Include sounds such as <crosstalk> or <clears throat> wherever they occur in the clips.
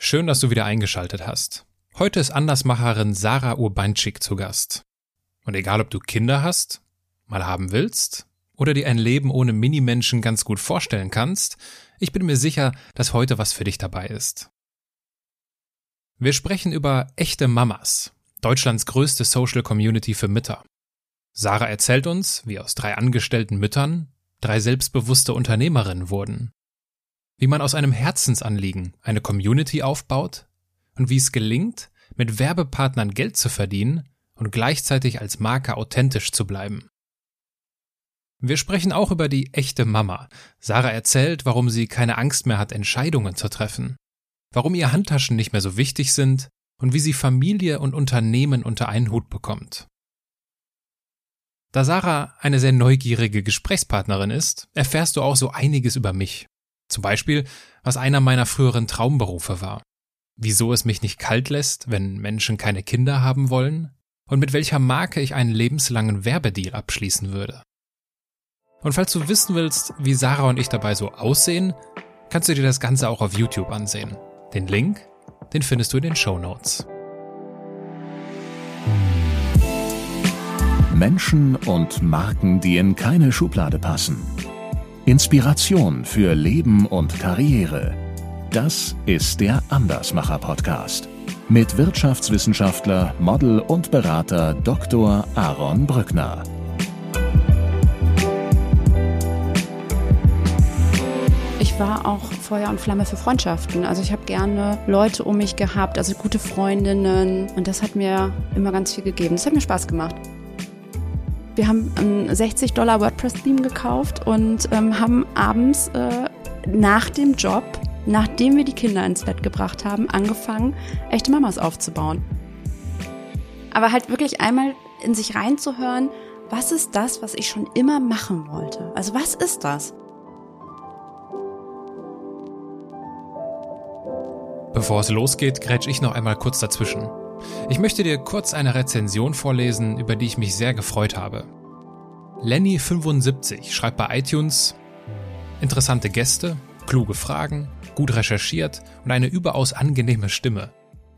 Schön, dass du wieder eingeschaltet hast. Heute ist Andersmacherin Sarah Urbanschik zu Gast. Und egal, ob du Kinder hast, mal haben willst oder dir ein Leben ohne Minimenschen ganz gut vorstellen kannst, ich bin mir sicher, dass heute was für dich dabei ist. Wir sprechen über echte Mamas, Deutschlands größte Social Community für Mütter. Sarah erzählt uns, wie aus drei angestellten Müttern drei selbstbewusste Unternehmerinnen wurden wie man aus einem Herzensanliegen eine Community aufbaut und wie es gelingt, mit Werbepartnern Geld zu verdienen und gleichzeitig als Marke authentisch zu bleiben. Wir sprechen auch über die echte Mama. Sarah erzählt, warum sie keine Angst mehr hat, Entscheidungen zu treffen, warum ihr Handtaschen nicht mehr so wichtig sind und wie sie Familie und Unternehmen unter einen Hut bekommt. Da Sarah eine sehr neugierige Gesprächspartnerin ist, erfährst du auch so einiges über mich zum Beispiel, was einer meiner früheren Traumberufe war. Wieso es mich nicht kalt lässt, wenn Menschen keine Kinder haben wollen? Und mit welcher Marke ich einen lebenslangen Werbedeal abschließen würde. Und falls du wissen willst, wie Sarah und ich dabei so aussehen, kannst du dir das Ganze auch auf YouTube ansehen. Den Link, den findest du in den Show Notes. Menschen und Marken, die in keine Schublade passen. Inspiration für Leben und Karriere. Das ist der Andersmacher Podcast mit Wirtschaftswissenschaftler, Model und Berater Dr. Aaron Brückner. Ich war auch Feuer und Flamme für Freundschaften. Also ich habe gerne Leute um mich gehabt, also gute Freundinnen. Und das hat mir immer ganz viel gegeben. Das hat mir Spaß gemacht. Wir haben ein 60 Dollar WordPress-Theme gekauft und ähm, haben abends äh, nach dem Job, nachdem wir die Kinder ins Bett gebracht haben, angefangen, echte Mamas aufzubauen. Aber halt wirklich einmal in sich reinzuhören, was ist das, was ich schon immer machen wollte? Also was ist das? Bevor es losgeht, grätsch ich noch einmal kurz dazwischen. Ich möchte dir kurz eine Rezension vorlesen, über die ich mich sehr gefreut habe. Lenny75 schreibt bei iTunes interessante Gäste, kluge Fragen, gut recherchiert und eine überaus angenehme Stimme.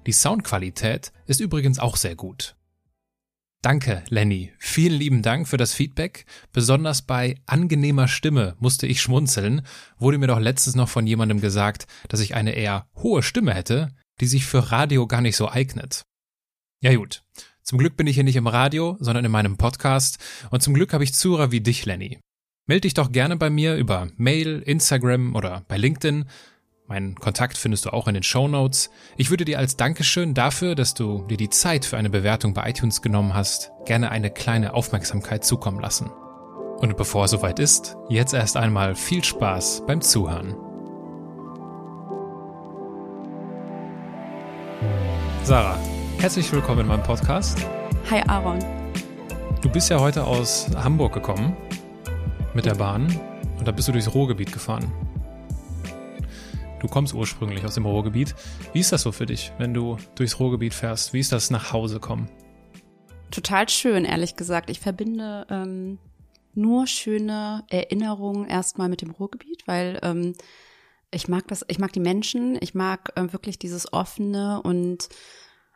Die Soundqualität ist übrigens auch sehr gut. Danke, Lenny. Vielen lieben Dank für das Feedback. Besonders bei angenehmer Stimme musste ich schmunzeln. Wurde mir doch letztens noch von jemandem gesagt, dass ich eine eher hohe Stimme hätte, die sich für Radio gar nicht so eignet. Ja gut. Zum Glück bin ich hier nicht im Radio, sondern in meinem Podcast und zum Glück habe ich Zuhörer wie dich, Lenny. Meld dich doch gerne bei mir über Mail, Instagram oder bei LinkedIn. Meinen Kontakt findest du auch in den Show Notes. Ich würde dir als Dankeschön dafür, dass du dir die Zeit für eine Bewertung bei iTunes genommen hast, gerne eine kleine Aufmerksamkeit zukommen lassen. Und bevor es soweit ist, jetzt erst einmal viel Spaß beim Zuhören. Sarah, Herzlich willkommen in meinem Podcast. Hi Aaron. Du bist ja heute aus Hamburg gekommen mit der Bahn und da bist du durchs Ruhrgebiet gefahren. Du kommst ursprünglich aus dem Ruhrgebiet. Wie ist das so für dich, wenn du durchs Ruhrgebiet fährst? Wie ist das nach Hause kommen? Total schön, ehrlich gesagt. Ich verbinde ähm, nur schöne Erinnerungen erstmal mit dem Ruhrgebiet, weil ähm, ich mag das, ich mag die Menschen, ich mag äh, wirklich dieses offene und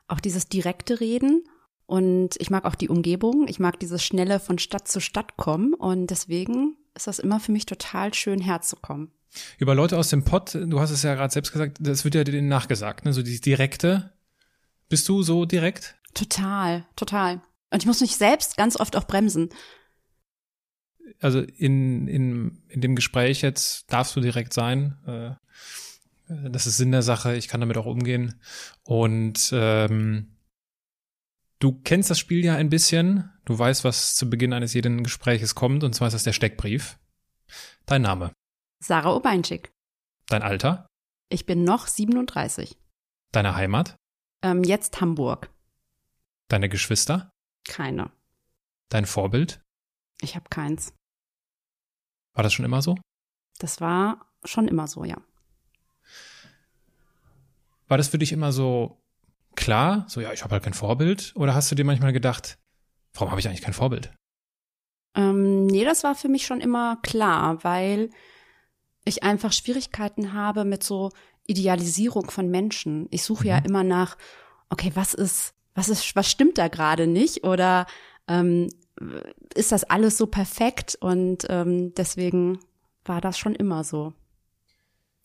auch dieses direkte Reden. Und ich mag auch die Umgebung. Ich mag dieses schnelle von Stadt zu Stadt kommen. Und deswegen ist das immer für mich total schön herzukommen. Über Leute aus dem Pott, du hast es ja gerade selbst gesagt, das wird ja denen nachgesagt, ne? So dieses direkte. Bist du so direkt? Total, total. Und ich muss mich selbst ganz oft auch bremsen. Also in, in, in dem Gespräch jetzt darfst du direkt sein. Äh, das ist Sinn der Sache, ich kann damit auch umgehen. Und ähm, du kennst das Spiel ja ein bisschen. Du weißt, was zu Beginn eines jeden Gespräches kommt, und zwar ist das der Steckbrief. Dein Name? Sarah Obeinschik. Dein Alter? Ich bin noch 37. Deine Heimat? Ähm, jetzt Hamburg. Deine Geschwister? Keine. Dein Vorbild? Ich habe keins. War das schon immer so? Das war schon immer so, ja. War das für dich immer so klar, so ja, ich habe halt kein Vorbild? Oder hast du dir manchmal gedacht, warum habe ich eigentlich kein Vorbild? Ähm, nee, das war für mich schon immer klar, weil ich einfach Schwierigkeiten habe mit so Idealisierung von Menschen. Ich suche Mhm. ja immer nach, okay, was ist, was ist, was stimmt da gerade nicht? Oder ähm, ist das alles so perfekt? Und ähm, deswegen war das schon immer so.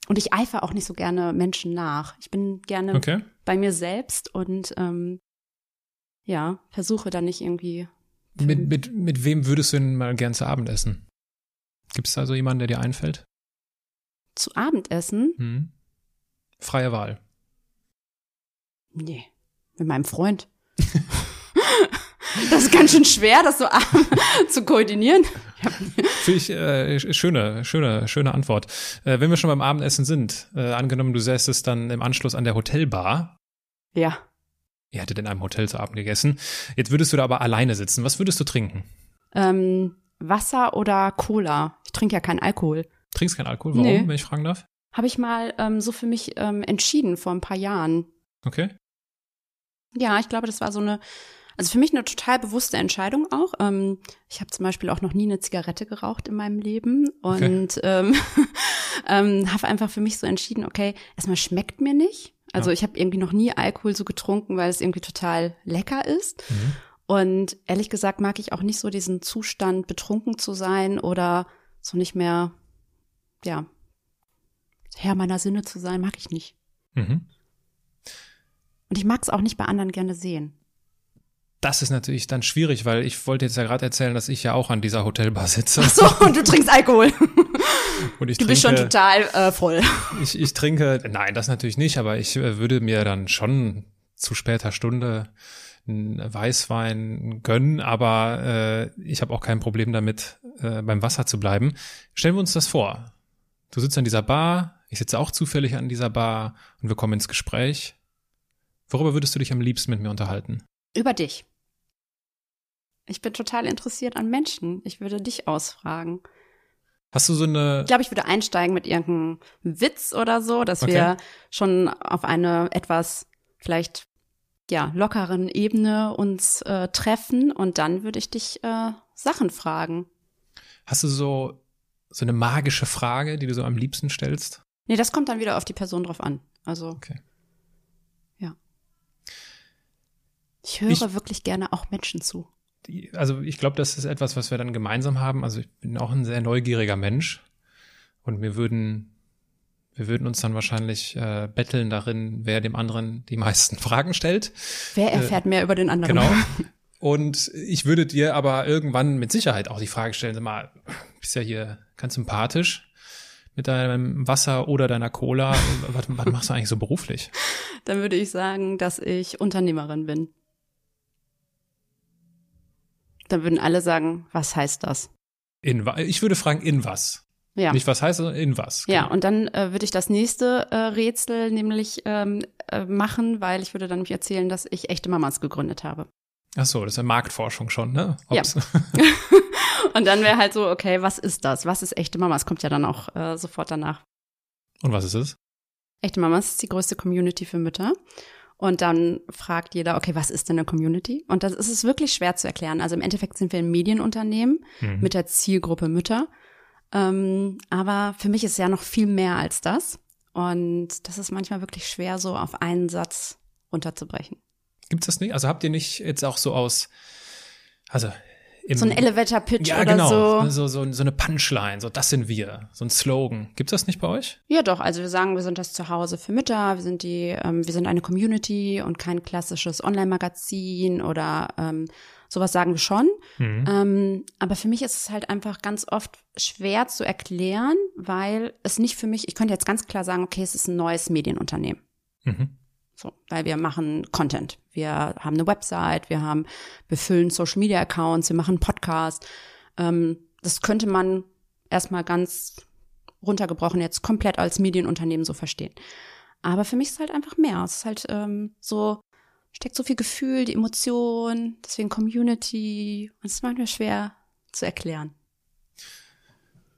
Und ich eifere auch nicht so gerne Menschen nach. Ich bin gerne Okay. bei mir selbst und ähm, ja, versuche dann nicht irgendwie. Mit, mit, mit wem würdest du denn mal gern zu Abend essen? Gibt es da so jemanden, der dir einfällt? Zu Abendessen? Hm? Freie Wahl. Nee, mit meinem Freund. <laughs> das ist ganz schön schwer, das so <laughs> zu koordinieren. Finde ich äh, schöne, schöne, schöne Antwort. Äh, wenn wir schon beim Abendessen sind, äh, angenommen, du säßest dann im Anschluss an der Hotelbar. ja, Ihr hättet in einem Hotel zu Abend gegessen. Jetzt würdest du da aber alleine sitzen. Was würdest du trinken? ähm, Wasser oder Cola. Ich trinke ja keinen Alkohol. Trinkst keinen Alkohol? Warum, Nee. wenn ich fragen darf? Habe ich mal ähm, so für mich ähm, entschieden vor ein paar Jahren. Okay. Ja, ich glaube, das war so eine, also für mich eine total bewusste Entscheidung auch. Ähm, ich habe zum Beispiel auch noch nie eine Zigarette geraucht in meinem Leben und ähm, <laughs> ähm, habe einfach für mich so entschieden, okay, erstmal schmeckt mir nicht. Also Ja. ich habe irgendwie noch nie Alkohol so getrunken, weil es irgendwie total lecker ist. Mhm. Und ehrlich gesagt mag ich auch nicht so diesen Zustand, betrunken zu sein oder so nicht mehr, ja, Herr meiner Sinne zu sein, mag ich nicht. Mhm. Und ich mag es auch nicht bei anderen gerne sehen. Das ist natürlich dann schwierig, weil ich wollte jetzt ja gerade erzählen, dass ich ja auch an dieser Hotelbar sitze. So, und du trinkst Alkohol. <laughs> Und ich Du trinke, bist schon total äh, voll. ich, ich trinke, nein, das natürlich nicht, aber ich äh, würde mir dann schon zu später Stunde einen Weißwein gönnen, aber äh, ich habe auch kein Problem damit, äh, beim Wasser zu bleiben. Stellen wir uns das vor. Du sitzt an dieser Bar, ich sitze auch zufällig an dieser Bar und wir kommen ins Gespräch. Worüber würdest du dich am liebsten mit mir unterhalten? Über dich. Ich bin total interessiert an Menschen. Ich würde dich ausfragen. Hast du so eine Ich glaube, ich würde einsteigen mit irgendeinem Witz oder so, dass Okay. wir schon auf eine etwas vielleicht ja lockeren Ebene uns äh, treffen und dann würde ich dich äh, Sachen fragen. Hast du so, so eine magische Frage, die du so am liebsten stellst? Nee, das kommt dann wieder auf die Person drauf an. Also Okay. ja. Ich höre Ich- wirklich gerne auch Menschen zu. Also ich glaube, das ist etwas, was wir dann gemeinsam haben. Also ich bin auch ein sehr neugieriger Mensch und wir würden, wir würden uns dann wahrscheinlich äh, betteln darin, wer dem anderen die meisten <laughs> Fragen stellt. Wer erfährt mehr über den anderen? Genau. <laughs> Und ich würde dir aber irgendwann mit Sicherheit auch die Frage stellen, sag mal, bist ja hier ganz sympathisch mit deinem Wasser oder deiner Cola. was, was machst du eigentlich so beruflich? Dann würde ich sagen, dass ich Unternehmerin bin. Dann würden alle sagen, was heißt das? In, ich würde fragen, in was? Ja. Nicht was heißt, sondern in was. Ja, Genau. und dann äh, würde ich das nächste äh, Rätsel nämlich ähm, äh, machen, weil ich würde dann nämlich erzählen, dass ich echte Mamas gegründet habe. Ach so, das ist ja Marktforschung schon, ne? Ja. Ob's- <laughs> Und dann wäre halt so, okay, was ist das? Was ist echte Mamas? Kommt ja dann auch äh, sofort danach. Und was ist es? Echte Mamas ist die größte Community für Mütter. Und dann fragt jeder, okay, was ist denn eine Community? Und das ist es wirklich schwer zu erklären. Also im Endeffekt sind wir ein Medienunternehmen Mhm. mit der Zielgruppe Mütter. Ähm, aber für mich ist es ja noch viel mehr als das. Und das ist manchmal wirklich schwer, so auf einen Satz runterzubrechen. Gibt's das nicht? Also habt ihr nicht jetzt auch so aus, also So ein Elevator-Pitch ja, oder genau, so. so, so, so eine Punchline, so das sind wir, so ein Slogan. Gibt's das nicht bei euch? Ja, doch. Also wir sagen, wir sind das Zuhause für Mütter. Wir sind die, ähm, wir sind eine Community und kein klassisches Online-Magazin oder ähm, sowas sagen wir schon. Mhm. Ähm, aber für mich ist es halt einfach ganz oft schwer zu erklären, weil es nicht für mich, ich könnte jetzt ganz klar sagen, okay, es ist ein neues Medienunternehmen. Mhm. So, weil wir machen Content. Wir haben eine Website, wir haben, wir füllen Social Media Accounts, wir machen Podcast. Ähm, das könnte man erstmal ganz runtergebrochen jetzt komplett als Medienunternehmen so verstehen. Aber für mich ist es halt einfach mehr. Es ist halt ähm, so, steckt so viel Gefühl, die Emotion, deswegen Community. Und es ist manchmal schwer zu erklären.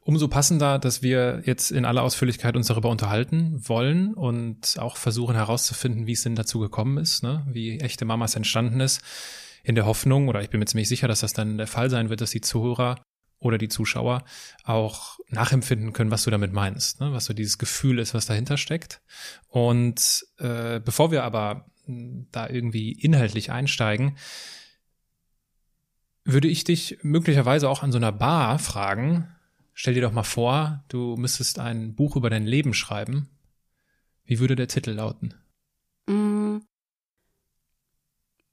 Umso passender, dass wir jetzt in aller Ausführlichkeit uns darüber unterhalten wollen und auch versuchen herauszufinden, wie es denn dazu gekommen ist, ne? wie echte Mamas entstanden ist, in der Hoffnung, oder ich bin mir ziemlich sicher, dass das dann der Fall sein wird, dass die Zuhörer oder die Zuschauer auch nachempfinden können, was du damit meinst, ne? was so dieses Gefühl ist, was dahinter steckt. Und äh, bevor wir aber hm, da irgendwie inhaltlich einsteigen, würde ich dich möglicherweise auch an so einer Bar fragen. Stell dir doch mal vor, du müsstest ein Buch über dein Leben schreiben. Wie würde der Titel lauten? Mm,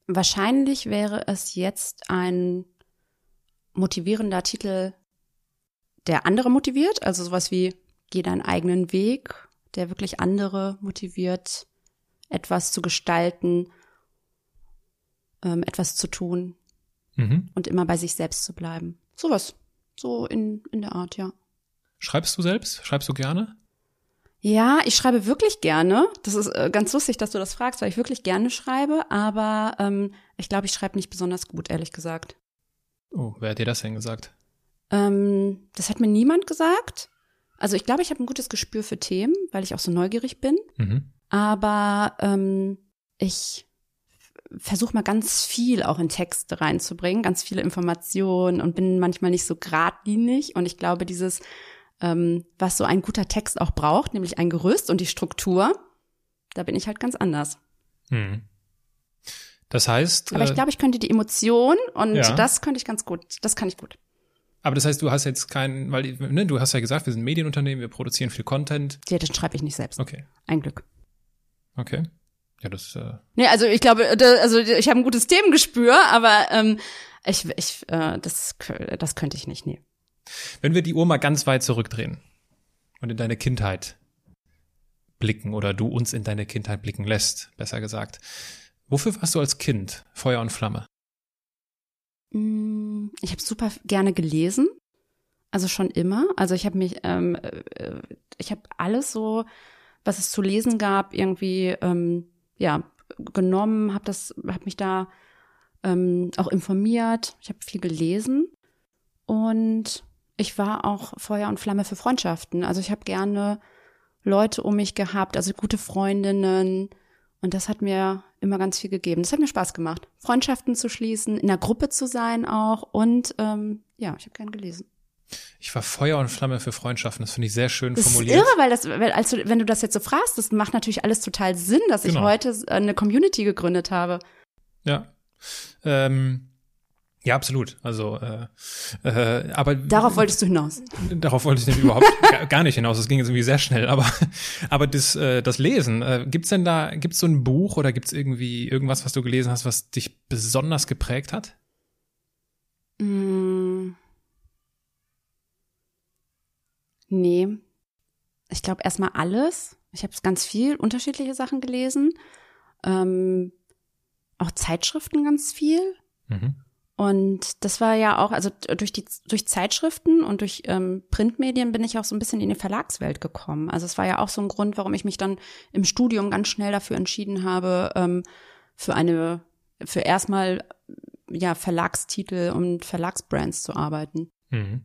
wahrscheinlich wäre es jetzt ein motivierender Titel, der andere motiviert, also sowas wie Geh deinen eigenen Weg, der wirklich andere motiviert, etwas zu gestalten, ähm, etwas zu tun mhm. und immer bei sich selbst zu bleiben. Sowas. So in, in der Art, ja. Schreibst du selbst? Schreibst du gerne? Ja, ich schreibe wirklich gerne. Das ist äh, ganz lustig, dass du das fragst, weil ich wirklich gerne schreibe, aber ähm, ich glaube, ich schreibe nicht besonders gut, ehrlich gesagt. Oh, wer hat dir das denn gesagt? Ähm, das hat mir niemand gesagt. Also ich glaube, ich habe ein gutes Gespür für Themen, weil ich auch so neugierig bin. Mhm. Aber ähm, ich versuche mal ganz viel auch in Texte reinzubringen, ganz viele Informationen und bin manchmal nicht so geradlinig. Und ich glaube, dieses, ähm, was so ein guter Text auch braucht, nämlich ein Gerüst und die Struktur, da bin ich halt ganz anders. Mhm. Das heißt. Aber ich äh, glaube, ich könnte die Emotion und ja. das könnte ich ganz gut. Das kann ich gut. Aber das heißt, du hast jetzt keinen, weil ne, du hast ja gesagt, wir sind Medienunternehmen, wir produzieren viel Content. Ja, das schreibe ich nicht selbst. Okay. Ein Glück. Okay. Ja, das. Äh nee, also ich glaube, also ich habe ein gutes Themengespür, aber ähm, ich, ich, äh, das, das könnte ich nicht. Nee. Wenn wir die Uhr mal ganz weit zurückdrehen und in deine Kindheit blicken oder du uns in deine Kindheit blicken lässt, besser gesagt. Wofür warst du als Kind Feuer und Flamme? Mm, ich habe super gerne gelesen, also schon immer. Also ich habe mich, ähm, äh, ich habe alles so, was es zu lesen gab, irgendwie ähm, ja genommen, habe das, habe mich da ähm, auch informiert. Ich habe viel gelesen und ich war auch Feuer und Flamme für Freundschaften. Also ich habe gerne Leute um mich gehabt, also gute Freundinnen, und das hat mir immer ganz viel gegeben. Das hat mir Spaß gemacht, Freundschaften zu schließen, in der Gruppe zu sein auch. Und ähm, ja, ich habe gern gelesen. Ich war Feuer und Flamme für Freundschaften. Das finde ich sehr schön das formuliert. Ist irre, weil das, weil, als du, wenn du das jetzt so fragst, das macht natürlich alles total Sinn, dass genau. ich heute eine Community gegründet habe. Ja. Ähm, ja, absolut. Also, äh, äh, aber darauf wolltest du hinaus. Darauf wollte ich nämlich überhaupt <laughs> gar nicht hinaus. Das ging jetzt irgendwie sehr schnell. Aber, aber das, äh, das Lesen, äh, gibt's denn da, gibt's so ein Buch oder gibt's irgendwie irgendwas, was du gelesen hast, was dich besonders geprägt hat? Mm. Nee. Ich glaube erstmal alles. Ich habe ganz viel unterschiedliche Sachen gelesen. Ähm, auch Zeitschriften ganz viel. Mhm. Und das war ja auch, also durch die durch Zeitschriften und durch ähm, Printmedien bin ich auch so ein bisschen in die Verlagswelt gekommen. Also es war ja auch so ein Grund, warum ich mich dann im Studium ganz schnell dafür entschieden habe, ähm, für eine, für erstmal ja Verlagstitel und Verlagsbrands zu arbeiten. Mhm.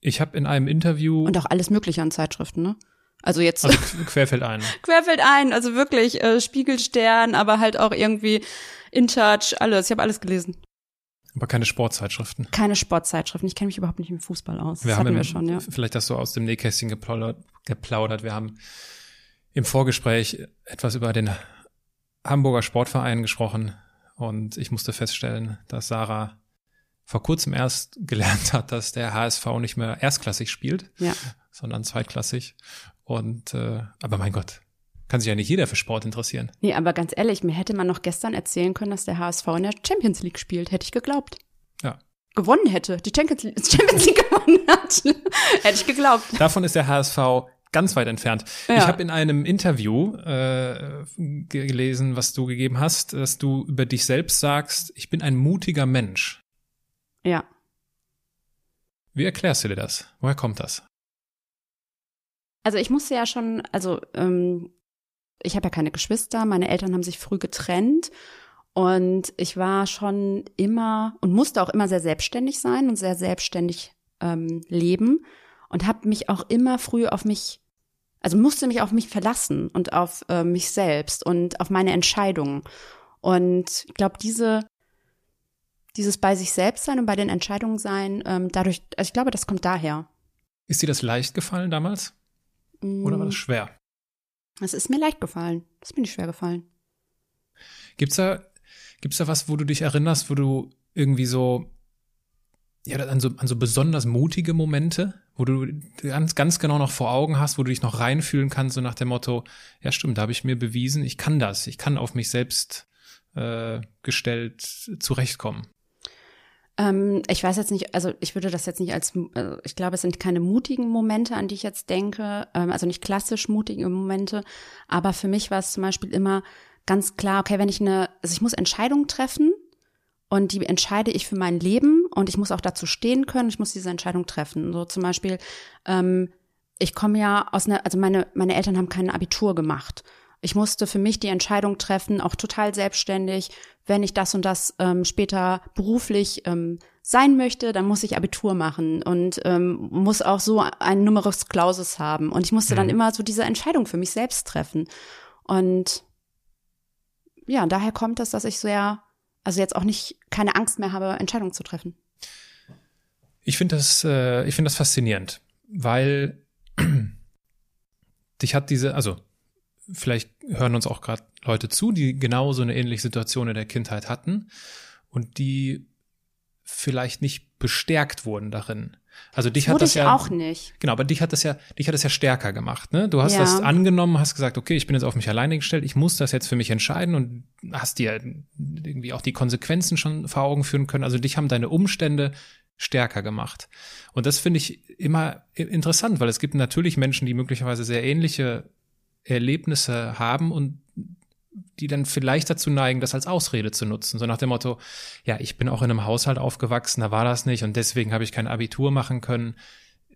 Ich habe in einem Interview und auch alles Mögliche an Zeitschriften, ne? Also jetzt also <laughs> querfällt ein. querfällt ein, also wirklich äh, Spiegelstern, aber halt auch irgendwie in Touch, alles. Ich habe alles gelesen. Aber keine Sportzeitschriften. Keine Sportzeitschriften. Ich kenne mich überhaupt nicht mit Fußball aus. Wir das haben hatten wir schon, ja. Vielleicht hast du aus dem Nähkästchen geplaudert, geplaudert. Wir haben im Vorgespräch etwas über den Hamburger Sportverein gesprochen und ich musste feststellen, dass Sarah vor kurzem erst <laughs> gelernt hat, dass der HSV nicht mehr erstklassig spielt, ja. sondern zweitklassig. Und äh, aber mein Gott, kann sich ja nicht jeder für Sport interessieren. Nee, aber ganz ehrlich, mir hätte man noch gestern erzählen können, dass der HSV in der Champions League spielt. Hätte ich geglaubt. Ja. Gewonnen hätte, die Champions League, <laughs> gewonnen hat. <laughs> hätte ich geglaubt. Davon ist der HSV ganz weit entfernt. Ja. Ich habe in einem Interview äh, gelesen, was du gegeben hast, dass du über dich selbst sagst, ich bin ein mutiger Mensch. Ja. Wie erklärst du dir das? Woher kommt das? Also ich musste ja schon, also ähm, ich habe ja keine Geschwister, meine Eltern haben sich früh getrennt und ich war schon immer und musste auch immer sehr selbstständig sein und sehr selbstständig ähm, leben und habe mich auch immer früh auf mich, also musste mich auf mich verlassen und auf äh, mich selbst und auf meine Entscheidungen. Und ich glaube, diese dieses bei sich selbst sein und bei den Entscheidungen sein, ähm, dadurch, also ich glaube, das kommt daher. Ist dir das leicht gefallen damals? Oder war das schwer? Es ist mir leicht gefallen. Das ist mir nicht schwer gefallen. Gibt's da, gibt's da was, wo du dich erinnerst, wo du irgendwie so, ja, an so, an so besonders mutige Momente, wo du ganz, ganz genau noch vor Augen hast, wo du dich noch reinfühlen kannst, so nach dem Motto, ja stimmt, da habe ich mir bewiesen, ich kann das, ich kann auf mich selbst äh, gestellt zurechtkommen. Ähm, ich weiß jetzt nicht, also ich würde das jetzt nicht als, also ich glaube, es sind keine mutigen Momente, an die ich jetzt denke, ähm, also nicht klassisch mutige Momente, aber für mich war es zum Beispiel immer ganz klar, okay, wenn ich eine, also ich muss Entscheidungen treffen und die entscheide ich für mein Leben und ich muss auch dazu stehen können, ich muss diese Entscheidung treffen. So zum Beispiel, ähm, ich komme ja aus einer, also meine, meine Eltern haben kein Abitur gemacht. Ich musste für mich die Entscheidung treffen, auch total selbstständig, wenn ich das und das ähm, später beruflich ähm, sein möchte, dann muss ich Abitur machen und ähm, muss auch so ein Numerus Clausus haben. Und ich musste mhm. dann immer so diese Entscheidung für mich selbst treffen. Und ja, daher kommt es, dass ich sehr, also jetzt auch nicht keine Angst mehr habe, Entscheidungen zu treffen. Ich finde das, äh, ich finde das faszinierend, weil <clears throat> dich hat diese, also vielleicht hören uns auch gerade Leute zu, die genau so eine ähnliche Situation in der Kindheit hatten und die vielleicht nicht bestärkt wurden darin. Also dich das hat das ich ja auch nicht. Genau, aber dich hat das ja, dich hat das ja stärker gemacht. Ne? Du hast Ja. das angenommen, hast gesagt, okay, ich bin jetzt auf mich alleine gestellt, ich muss das jetzt für mich entscheiden und hast dir irgendwie auch die Konsequenzen schon vor Augen führen können. Also dich haben deine Umstände stärker gemacht. Und das finde ich immer interessant, weil es gibt natürlich Menschen, die möglicherweise sehr ähnliche Erlebnisse haben und die dann vielleicht dazu neigen, das als Ausrede zu nutzen. So nach dem Motto, ja, ich bin auch in einem Haushalt aufgewachsen, da war das nicht und deswegen habe ich kein Abitur machen können.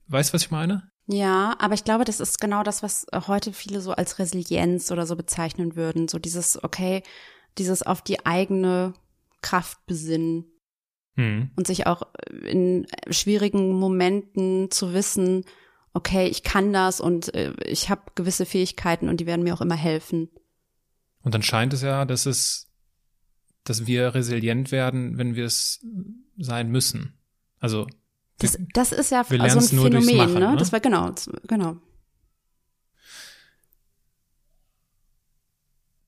Weißt du, was ich meine? Ja, aber ich glaube, das ist genau das, was heute viele so als Resilienz oder so bezeichnen würden. So dieses, okay, dieses auf die eigene Kraft besinnen Hm. und sich auch in schwierigen Momenten zu wissen, okay, ich kann das und äh, ich habe gewisse Fähigkeiten und die werden mir auch immer helfen. Und dann scheint es ja, dass es, dass wir resilient werden, wenn wir es sein müssen. Also Das, das ist ja wir so ein nur durchs Phänomen, Machen, ne? ne? Das war genau, das- genau.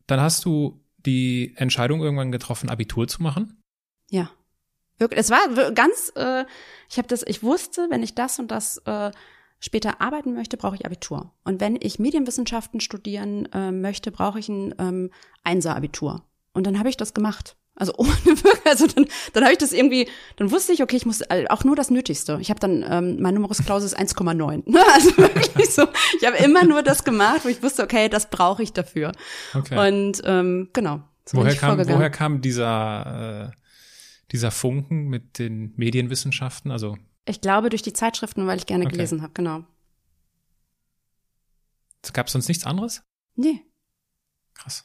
dann hast du die Entscheidung irgendwann getroffen, Abitur zu machen. Ja. Wirklich, es war ganz, äh, ich habe das, ich wusste, wenn ich das und das äh, später arbeiten möchte, brauche ich Abitur. Und wenn ich Medienwissenschaften studieren äh, möchte, brauche ich ein ähm, Einser-Abitur. Und dann habe ich das gemacht. Also ohne <laughs> also dann, dann habe ich das irgendwie, dann wusste ich, okay, ich muss äh, auch nur das Nötigste. Ich habe dann, ähm, mein Numerus Clausus ist 1,9. Ne? <laughs> Also wirklich so, ich habe immer nur das gemacht, wo ich wusste, okay, das brauche ich dafür. Okay. Und ähm, genau. So woher kam, woher kam dieser, äh, dieser Funken mit den Medienwissenschaften? Also Ich glaube durch die Zeitschriften, weil ich gerne Okay. gelesen habe, genau. gab es sonst nichts anderes? Nee. Krass.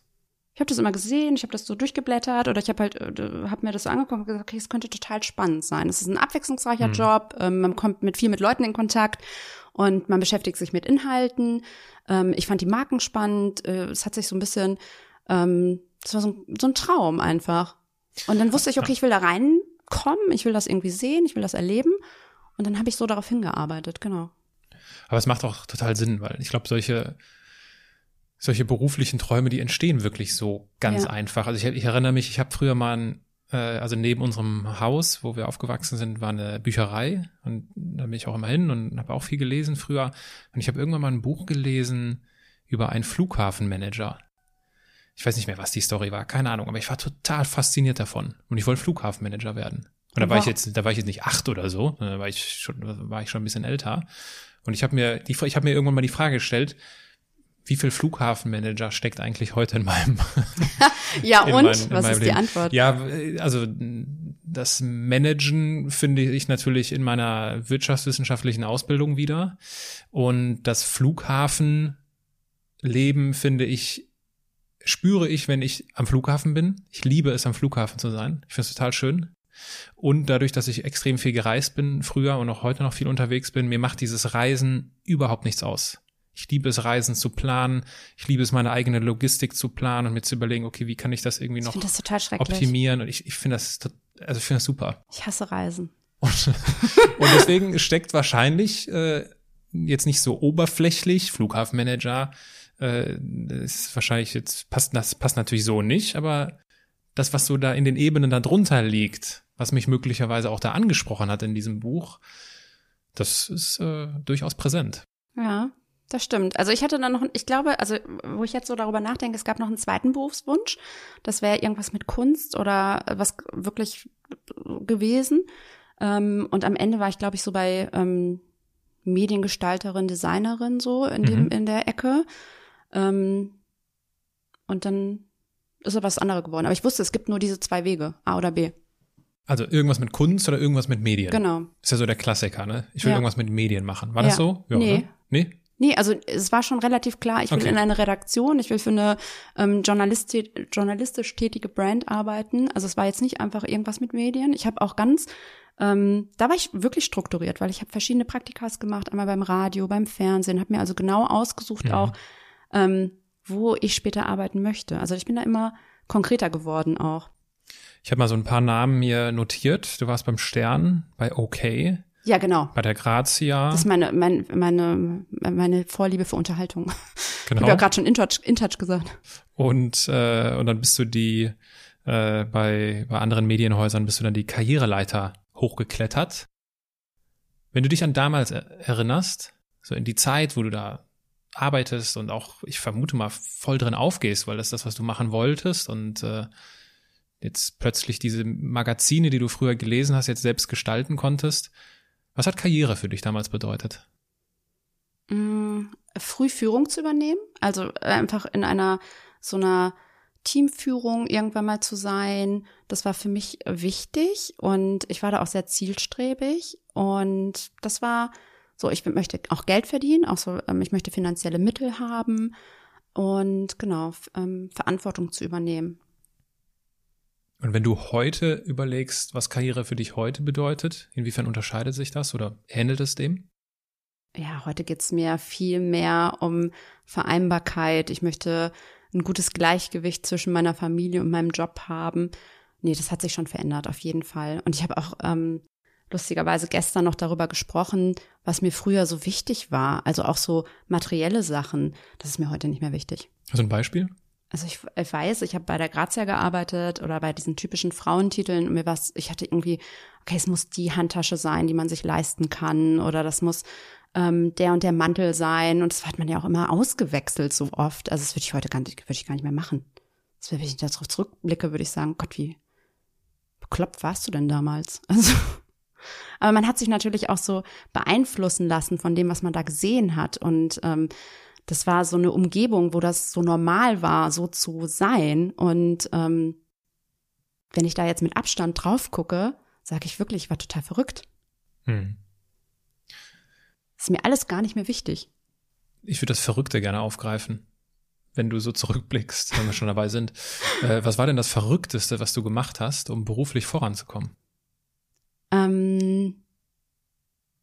Ich habe das immer gesehen, ich habe das so durchgeblättert oder ich habe halt, äh, habe mir das so angeguckt und gesagt, okay, es könnte total spannend sein. Es ist ein abwechslungsreicher Mhm. Job, ähm, man kommt mit viel mit Leuten in Kontakt und man beschäftigt sich mit Inhalten. Ähm, ich fand die Marken spannend, äh, es hat sich so ein bisschen, ähm, das war so ein, so ein Traum einfach. Und dann wusste ich, okay, ich will da reinkommen, ich will das irgendwie sehen, ich will das erleben. Und dann habe ich so darauf hingearbeitet, genau. Aber es macht auch total Sinn, weil ich glaube, solche, solche beruflichen Träume, die entstehen wirklich so ganz Ja. einfach. Also ich, ich erinnere mich, ich habe früher mal, ein, äh, also neben unserem Haus, wo wir aufgewachsen sind, war eine Bücherei und da bin ich auch immer hin und habe auch viel gelesen früher. Und ich habe irgendwann mal ein Buch gelesen über einen Flughafenmanager. Ich weiß nicht mehr, was die Story war, keine Ahnung, aber ich war total fasziniert davon und ich wollte Flughafenmanager werden. Und da war ich jetzt, da war ich jetzt nicht acht oder so, da war ich schon, war ich schon ein bisschen älter. Und ich habe mir, die, ich habe mir irgendwann mal die Frage gestellt, wie viel Flughafenmanager steckt eigentlich heute in meinem <laughs> Ja, <laughs> in und? mein- in Was ist die Leben? Antwort? Ja, also das Managen finde ich natürlich in meiner wirtschaftswissenschaftlichen Ausbildung wieder. Und das Flughafenleben finde ich, spüre ich, wenn ich am Flughafen bin. Ich liebe es, am Flughafen zu sein. Ich finde es total schön. Und dadurch, dass ich extrem viel gereist bin früher und auch heute noch viel unterwegs bin, mir macht dieses Reisen überhaupt nichts aus. Ich liebe es, Reisen zu planen. Ich liebe es, meine eigene Logistik zu planen und mir zu überlegen, okay, wie kann ich das irgendwie noch das total optimieren. Und ich, ich finde das, also ich finde das super. Ich hasse Reisen. Und, und deswegen steckt wahrscheinlich äh, jetzt nicht so oberflächlich, Flughafenmanager, äh, ist wahrscheinlich jetzt, passt, das passt natürlich so nicht, aber das, was so da in den Ebenen darunter liegt, was mich möglicherweise auch da angesprochen hat in diesem Buch, das ist äh, durchaus präsent. Ja, das stimmt. Also ich hatte dann noch, ich glaube, also wo ich jetzt so darüber nachdenke, es gab noch einen zweiten Berufswunsch. Das wäre irgendwas mit Kunst oder was wirklich gewesen. Ähm, und am Ende war ich, glaube ich, so bei ähm, Mediengestalterin, Designerin so in dem Mhm. in der Ecke. Ähm, und dann ist aber was anderes geworden. Aber ich wusste, es gibt nur diese zwei Wege, A oder B. Also irgendwas mit Kunst oder irgendwas mit Medien. Genau. Ist ja so der Klassiker, ne? Ich will Ja. irgendwas mit Medien machen. War das Ja. so? Nee. Ne? Nee? Nee, also es war schon relativ klar, ich will Okay. in eine Redaktion, ich will für eine ähm, journalisti journalistisch tätige Brand arbeiten. Also es war jetzt nicht einfach irgendwas mit Medien. Ich habe auch ganz, ähm, da war ich wirklich strukturiert, weil ich habe verschiedene Praktikas gemacht, einmal beim Radio, beim Fernsehen, habe mir also genau ausgesucht Mhm. auch, ähm, wo ich später arbeiten möchte. Also ich bin da immer konkreter geworden auch. Ich habe mal so ein paar Namen mir notiert. Du warst beim Stern, bei OK, Ja, genau. bei der Grazia. Das ist meine, mein, meine, meine Vorliebe für Unterhaltung. Ich genau. habe ja gerade schon In Touch, In Touch gesagt. Und, äh, und dann bist du die, äh, bei, bei anderen Medienhäusern bist du dann die Karriereleiter hochgeklettert. Wenn du dich an damals er erinnerst, so in die Zeit, wo du da arbeitest und auch, ich vermute mal, voll drin aufgehst, weil das ist das, was du machen wolltest und äh, jetzt plötzlich diese Magazine, die du früher gelesen hast, jetzt selbst gestalten konntest. Was hat Karriere für dich damals bedeutet? mh, früh Führung zu übernehmen, also einfach in einer so einer Teamführung irgendwann mal zu sein, das war für mich wichtig und ich war da auch sehr zielstrebig und das war so, ich möchte auch Geld verdienen, auch so, ähm, ich möchte finanzielle Mittel haben und genau, ähm, Verantwortung zu übernehmen. Und wenn du heute überlegst, was Karriere für dich heute bedeutet, inwiefern unterscheidet sich das oder ähnelt es dem? ja, heute geht's mir viel mehr um Vereinbarkeit. Ich möchte ein gutes Gleichgewicht zwischen meiner Familie und meinem Job haben. Nee, das hat sich schon verändert, auf jeden Fall. Und ich habe auch ähm, lustigerweise gestern noch darüber gesprochen, was mir früher so wichtig war. Also auch so materielle Sachen. Das ist mir heute nicht mehr wichtig. Also ein Beispiel? Also ich, ich weiß, ich habe bei der Grazia gearbeitet oder bei diesen typischen Frauentiteln und mir was, ich hatte irgendwie, okay, es muss die Handtasche sein, die man sich leisten kann oder das muss ähm, der und der Mantel sein und das hat man ja auch immer ausgewechselt so oft. Also das würde ich heute gar nicht, würde ich gar nicht mehr machen. Das wenn ich da zurück- zurückblicke, würde ich sagen, Gott, wie bekloppt warst du denn damals? <laughs> Also, aber man hat sich natürlich auch so beeinflussen lassen von dem, was man da gesehen hat und ähm, das war so eine Umgebung, wo das so normal war, so zu sein. Und ähm, wenn ich da jetzt mit Abstand drauf gucke, sage ich wirklich, ich war total verrückt. Hm. Ist mir alles gar nicht mehr wichtig. Ich würde das Verrückte gerne aufgreifen, wenn du so zurückblickst, wenn wir schon dabei sind. <laughs> Äh, was war denn das Verrückteste, was du gemacht hast, um beruflich voranzukommen? Ähm,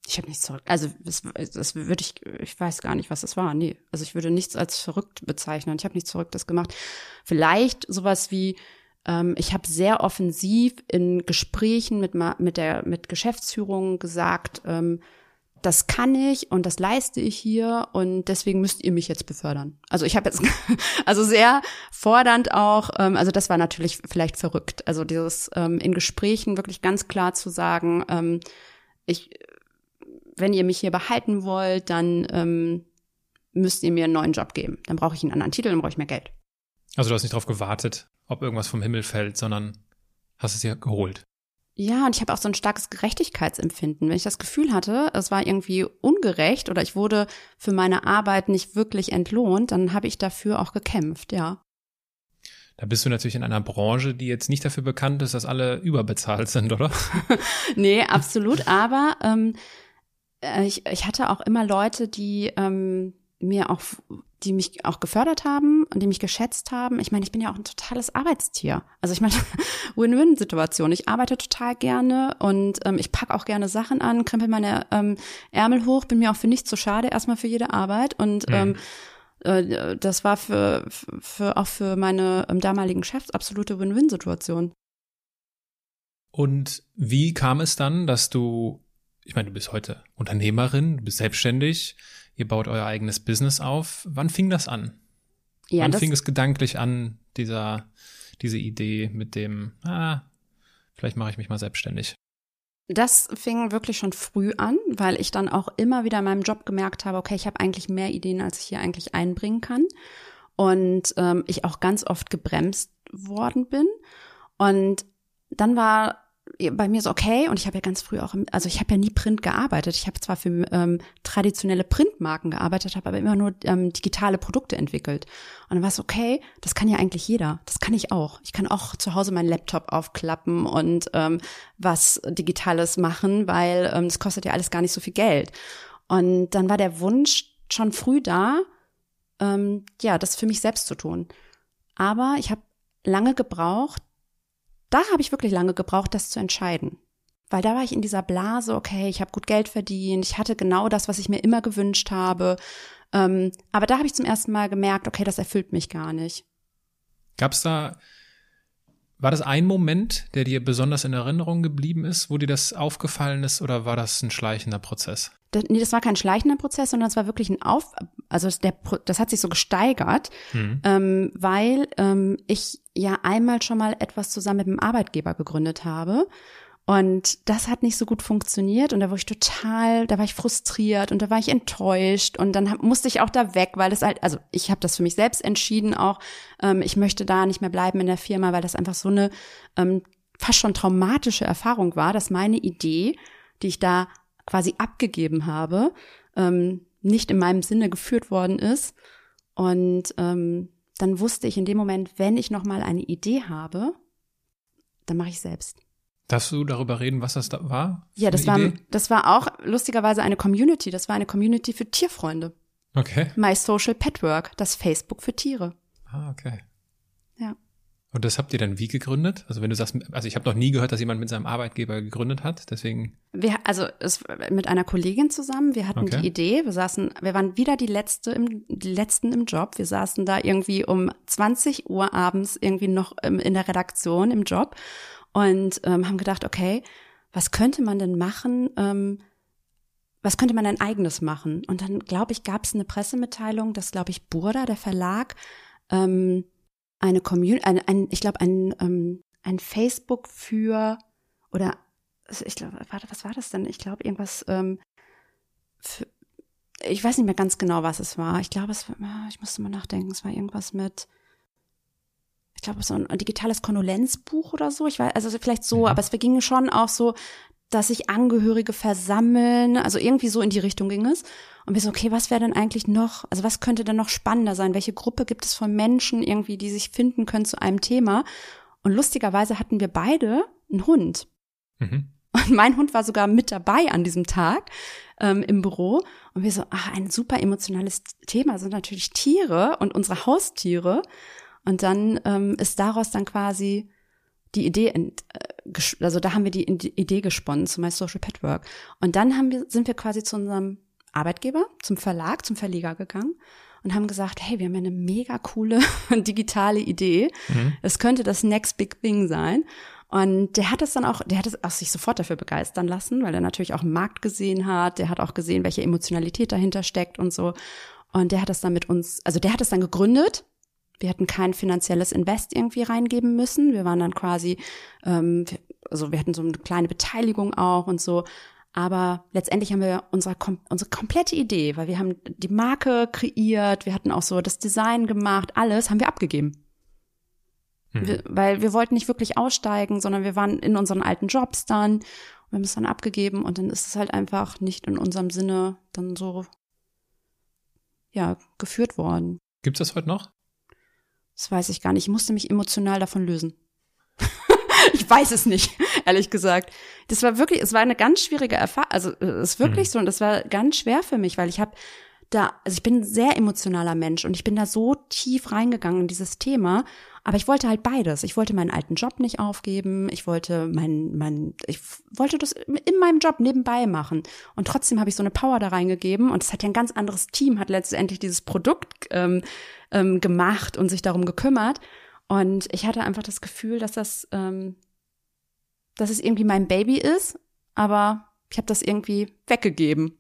ich habe nichts zurück. Also das, das würde ich, ich weiß gar nicht, was das war. Nee, also ich würde nichts als verrückt bezeichnen. Ich habe nichts Verrücktes gemacht. Vielleicht sowas wie ähm, ich habe sehr offensiv in Gesprächen mit mit der mit Geschäftsführung gesagt, ähm, das kann ich und das leiste ich hier und deswegen müsst ihr mich jetzt befördern. Also ich habe jetzt <laughs> also sehr fordernd auch, ähm, also das war natürlich vielleicht verrückt. Also dieses ähm, in Gesprächen wirklich ganz klar zu sagen, ähm, ich, wenn ihr mich hier behalten wollt, dann ähm, müsst ihr mir einen neuen Job geben. Dann brauche ich einen anderen Titel, dann brauche ich mehr Geld. Also du hast nicht darauf gewartet, ob irgendwas vom Himmel fällt, sondern hast es dir geholt. Ja, und ich habe auch so ein starkes Gerechtigkeitsempfinden. Wenn ich das Gefühl hatte, es war irgendwie ungerecht oder ich wurde für meine Arbeit nicht wirklich entlohnt, dann habe ich dafür auch gekämpft, ja. Da bist du natürlich in einer Branche, die jetzt nicht dafür bekannt ist, dass alle überbezahlt sind, oder? <laughs> Nee, absolut. Aber ähm, äh, ich, ich hatte auch immer Leute, die ähm, mir auch, die mich auch gefördert haben und die mich geschätzt haben. Ich meine, ich bin ja auch ein totales Arbeitstier. Also ich meine, <laughs> Win-Win-Situation. Ich arbeite total gerne und ähm, ich pack auch gerne Sachen an, krempel meine ähm, Ärmel hoch, bin mir auch für nichts zu schade, erstmal für jede Arbeit. Und ähm, äh, das war für, für auch für meine ähm, damaligen Chefs absolute Win-Win-Situation. Und wie kam es dann, dass du, ich meine, du bist heute Unternehmerin, du bist selbstständig, ihr baut euer eigenes Business auf. Wann fing das an? Ja, Wann fing es gedanklich an, dieser, diese Idee mit dem, ah, vielleicht mache ich mich mal selbstständig? Das fing wirklich schon früh an, weil ich dann auch immer wieder in meinem Job gemerkt habe, okay, ich habe eigentlich mehr Ideen, als ich hier eigentlich einbringen kann. Und ähm, ich auch ganz oft gebremst worden bin. Und dann war bei mir so, okay, und ich habe ja ganz früh auch, also ich habe ja nie Print gearbeitet. Ich habe zwar für ähm, traditionelle Printmarken gearbeitet, habe aber immer nur ähm, digitale Produkte entwickelt. Und dann war es okay, das kann ja eigentlich jeder. Das kann ich auch. Ich kann auch zu Hause meinen Laptop aufklappen und ähm, was Digitales machen, weil ähm, das kostet ja alles gar nicht so viel Geld. Und dann war der Wunsch schon früh da, ähm, ja, das für mich selbst zu tun. Aber ich habe lange gebraucht, da habe ich wirklich lange gebraucht, das zu entscheiden. Weil da war ich in dieser Blase, okay, ich habe gut Geld verdient, ich hatte genau das, was ich mir immer gewünscht habe. Ähm, aber da habe ich zum ersten Mal gemerkt, okay, das erfüllt mich gar nicht. Gab es da, war das ein Moment, der dir besonders in Erinnerung geblieben ist, wo dir das aufgefallen ist, oder war das ein schleichender Prozess? Das, nee, das war kein schleichender Prozess, sondern es war wirklich ein Auf, also der, das hat sich so gesteigert, mhm. ähm, weil ähm, ich ja einmal schon mal etwas zusammen mit dem Arbeitgeber gegründet habe. Und das hat nicht so gut funktioniert und da war ich total, da war ich frustriert und da war ich enttäuscht und dann hab, musste ich auch da weg, weil das halt, also ich habe das für mich selbst entschieden auch, ähm, ich möchte da nicht mehr bleiben in der Firma, weil das einfach so eine ähm, fast schon traumatische Erfahrung war, dass meine Idee, die ich da quasi abgegeben habe, ähm, nicht in meinem Sinne geführt worden ist. Und ähm, dann wusste ich in dem Moment, wenn ich noch mal eine Idee habe, dann mache ich selbst. Darfst du darüber reden, was das da war? Ja, das war, das war auch lustigerweise eine Community. Das war eine Community für Tierfreunde. Okay. My Social Petwork, das Facebook für Tiere. Ah, okay. Ja. Und das habt ihr dann wie gegründet? Also wenn du sagst, also ich habe noch nie gehört, dass jemand mit seinem Arbeitgeber gegründet hat, deswegen. Wir, also es, mit einer Kollegin zusammen, wir hatten okay. die Idee, wir saßen, wir waren wieder die letzte im, die letzten im Job. Wir saßen da irgendwie um 20 Uhr abends irgendwie noch im, in der Redaktion im Job und ähm, haben gedacht, okay, was könnte man denn machen? Ähm, was könnte man ein eigenes machen? Und dann, glaube ich, gab es eine Pressemitteilung, dass, glaube ich, Burda, der Verlag, ähm, eine Community, ein, ein, ich glaube, ein, ähm, ein Facebook für oder ich glaube, was war das denn? Ich glaube, irgendwas, ähm, für, ich weiß nicht mehr ganz genau, was es war. Ich glaube, es ich musste mal nachdenken, es war irgendwas mit, glaube, so ein digitales Kondolenzbuch oder so. Ich weiß, also vielleicht so, mhm. aber es ging schon auch so, dass sich Angehörige versammeln, also irgendwie so in die Richtung ging es. Und wir so, okay, was wäre denn eigentlich noch, also was könnte denn noch spannender sein? Welche Gruppe gibt es von Menschen irgendwie, die sich finden können zu einem Thema? Und lustigerweise hatten wir beide einen Hund. Mhm. Und mein Hund war sogar mit dabei an diesem Tag ähm, im Büro. Und wir so, ach, ein super emotionales Thema sind natürlich Tiere und unsere Haustiere. Und dann ähm, ist daraus dann quasi die Idee, äh, also da haben wir die Idee gesponnen zu My Social Pet Work. Und dann haben wir, sind wir quasi zu unserem Arbeitgeber, zum Verlag, zum Verleger gegangen und haben gesagt, hey, wir haben ja eine mega coole <laughs> digitale Idee. Mhm. Es könnte das Next Big Thing sein. Und der hat es dann auch, der hat es auch sich sofort dafür begeistern lassen, weil er natürlich auch einen Markt gesehen hat. Der hat auch gesehen, welche Emotionalität dahinter steckt und so. Und der hat es dann mit uns, also der hat es dann gegründet wir hätten kein finanzielles Invest irgendwie reingeben müssen. Wir waren dann quasi, ähm, also wir hatten so eine kleine Beteiligung auch und so. Aber letztendlich haben wir unsere, unsere komplette Idee, weil wir haben die Marke kreiert, wir hatten auch so das Design gemacht, alles haben wir abgegeben. Mhm. Wir, weil wir wollten nicht wirklich aussteigen, sondern wir waren in unseren alten Jobs dann und wir haben es dann abgegeben und dann ist es halt einfach nicht in unserem Sinne dann so, ja, geführt worden. Gibt es das heute noch? Das weiß ich gar nicht. Ich musste mich emotional davon lösen. <laughs> ich weiß es nicht, ehrlich gesagt. Das war wirklich, es war eine ganz schwierige Erfahrung. Also es ist wirklich mhm. so und das war ganz schwer für mich, weil ich habe da, also ich bin ein sehr emotionaler Mensch und ich bin da so tief reingegangen in dieses Thema. Aber ich wollte halt beides. Ich wollte meinen alten Job nicht aufgeben. Ich wollte mein, mein, ich wollte das in meinem Job nebenbei machen. Und trotzdem habe ich so eine Power da reingegeben. Und es hat ja ein ganz anderes Team, hat letztendlich dieses Produkt ähm, ähm, gemacht und sich darum gekümmert. Und ich hatte einfach das Gefühl, dass das, ähm, dass es irgendwie mein Baby ist, aber ich habe das irgendwie weggegeben.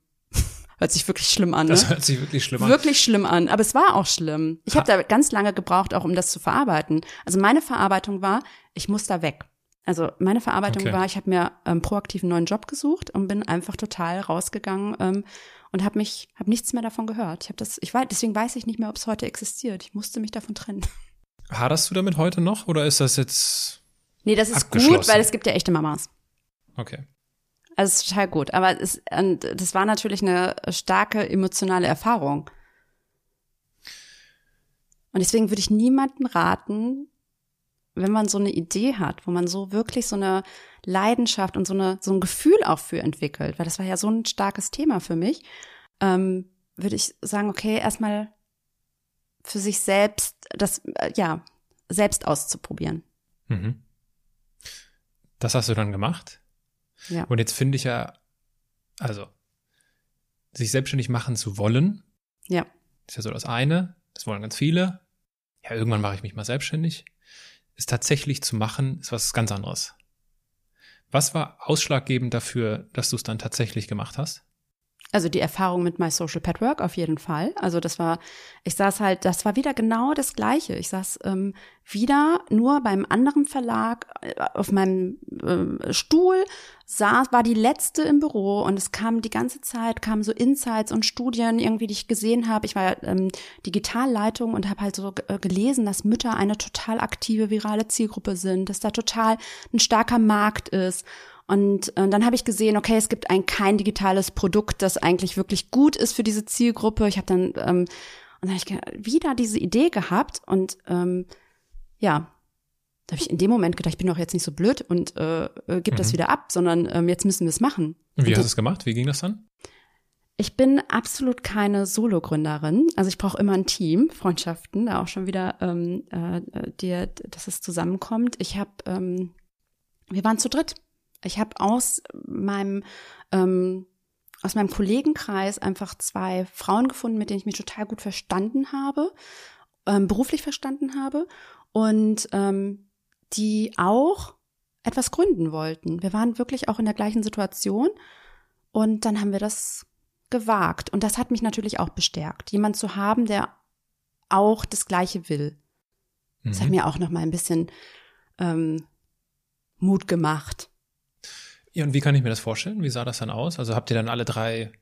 Hört sich wirklich schlimm an. Ne? Das hört sich wirklich schlimm an. Wirklich schlimm an. Aber es war auch schlimm. Ich habe da ganz lange gebraucht, auch um das zu verarbeiten. Also meine Verarbeitung war, ich muss da weg. Also meine Verarbeitung Okay. war, ich habe mir ähm, proaktiv einen neuen Job gesucht und bin einfach total rausgegangen ähm, und habe mich, habe nichts mehr davon gehört. Ich habe das, ich weiß, deswegen weiß ich nicht mehr, ob es heute existiert. Ich musste mich davon trennen. <laughs> Haderst du damit heute noch oder ist das jetzt Nee, das ist gut, weil es gibt ja echte Mamas. okay? Also es ist total gut. Aber es, und das war natürlich eine starke emotionale Erfahrung. Und deswegen würde ich niemandem raten, wenn man so eine Idee hat, wo man so wirklich so eine Leidenschaft und so, eine, so ein Gefühl auch für entwickelt, weil das war ja so ein starkes Thema für mich, ähm, würde ich sagen, okay, erstmal für sich selbst, das, äh, ja, selbst auszuprobieren. Mhm. Das hast du dann gemacht. Ja. Und jetzt finde ich ja, also, sich selbstständig machen zu wollen, Ja. ist ja so das eine. Das wollen ganz viele. Ja, irgendwann mache ich mich mal selbstständig. Ist tatsächlich zu machen, ist was ganz anderes. Was war ausschlaggebend dafür, dass du es dann tatsächlich gemacht hast? Also die Erfahrung mit My Social Pet Work auf jeden Fall. Also das war, ich saß halt, das war wieder genau das Gleiche. Ich saß ähm, wieder nur beim anderen Verlag äh, auf meinem ähm, Stuhl, saß, war die letzte im Büro und es kam die ganze Zeit, kamen so Insights und Studien irgendwie, die ich gesehen habe. Ich war ähm, Digitalleitung und habe halt so äh, gelesen, dass Mütter eine total aktive virale Zielgruppe sind, dass da total ein starker Markt ist. Und äh, dann habe ich gesehen, okay, es gibt ein kein digitales Produkt, das eigentlich wirklich gut ist für diese Zielgruppe. Ich habe dann ähm, und dann habe ich wieder diese Idee gehabt und ähm, ja, da habe ich in dem Moment gedacht, ich bin doch jetzt nicht so blöd und äh, äh, gib das Mhm. wieder ab, sondern ähm, jetzt müssen wir es machen. Und wie Und hast du es gemacht? Wie ging das dann? ich bin absolut keine Solo-Gründerin. Also ich brauche immer ein Team, Freundschaften, da auch schon wieder, ähm, äh, dir, dass es zusammenkommt. Ich habe, ähm, wir waren zu dritt. Ich habe aus meinem ähm, aus meinem Kollegenkreis einfach zwei Frauen gefunden, mit denen ich mich total gut verstanden habe, ähm, beruflich verstanden habe und ähm, die auch etwas gründen wollten. Wir waren wirklich auch in der gleichen Situation und dann haben wir das gewagt. Und das hat mich natürlich auch bestärkt, jemand zu haben, der auch das Gleiche will. Das hat Mhm. mir auch noch mal ein bisschen ähm, Mut gemacht. Ja, und wie kann ich mir das vorstellen? Wie sah das dann aus? Also habt ihr dann alle drei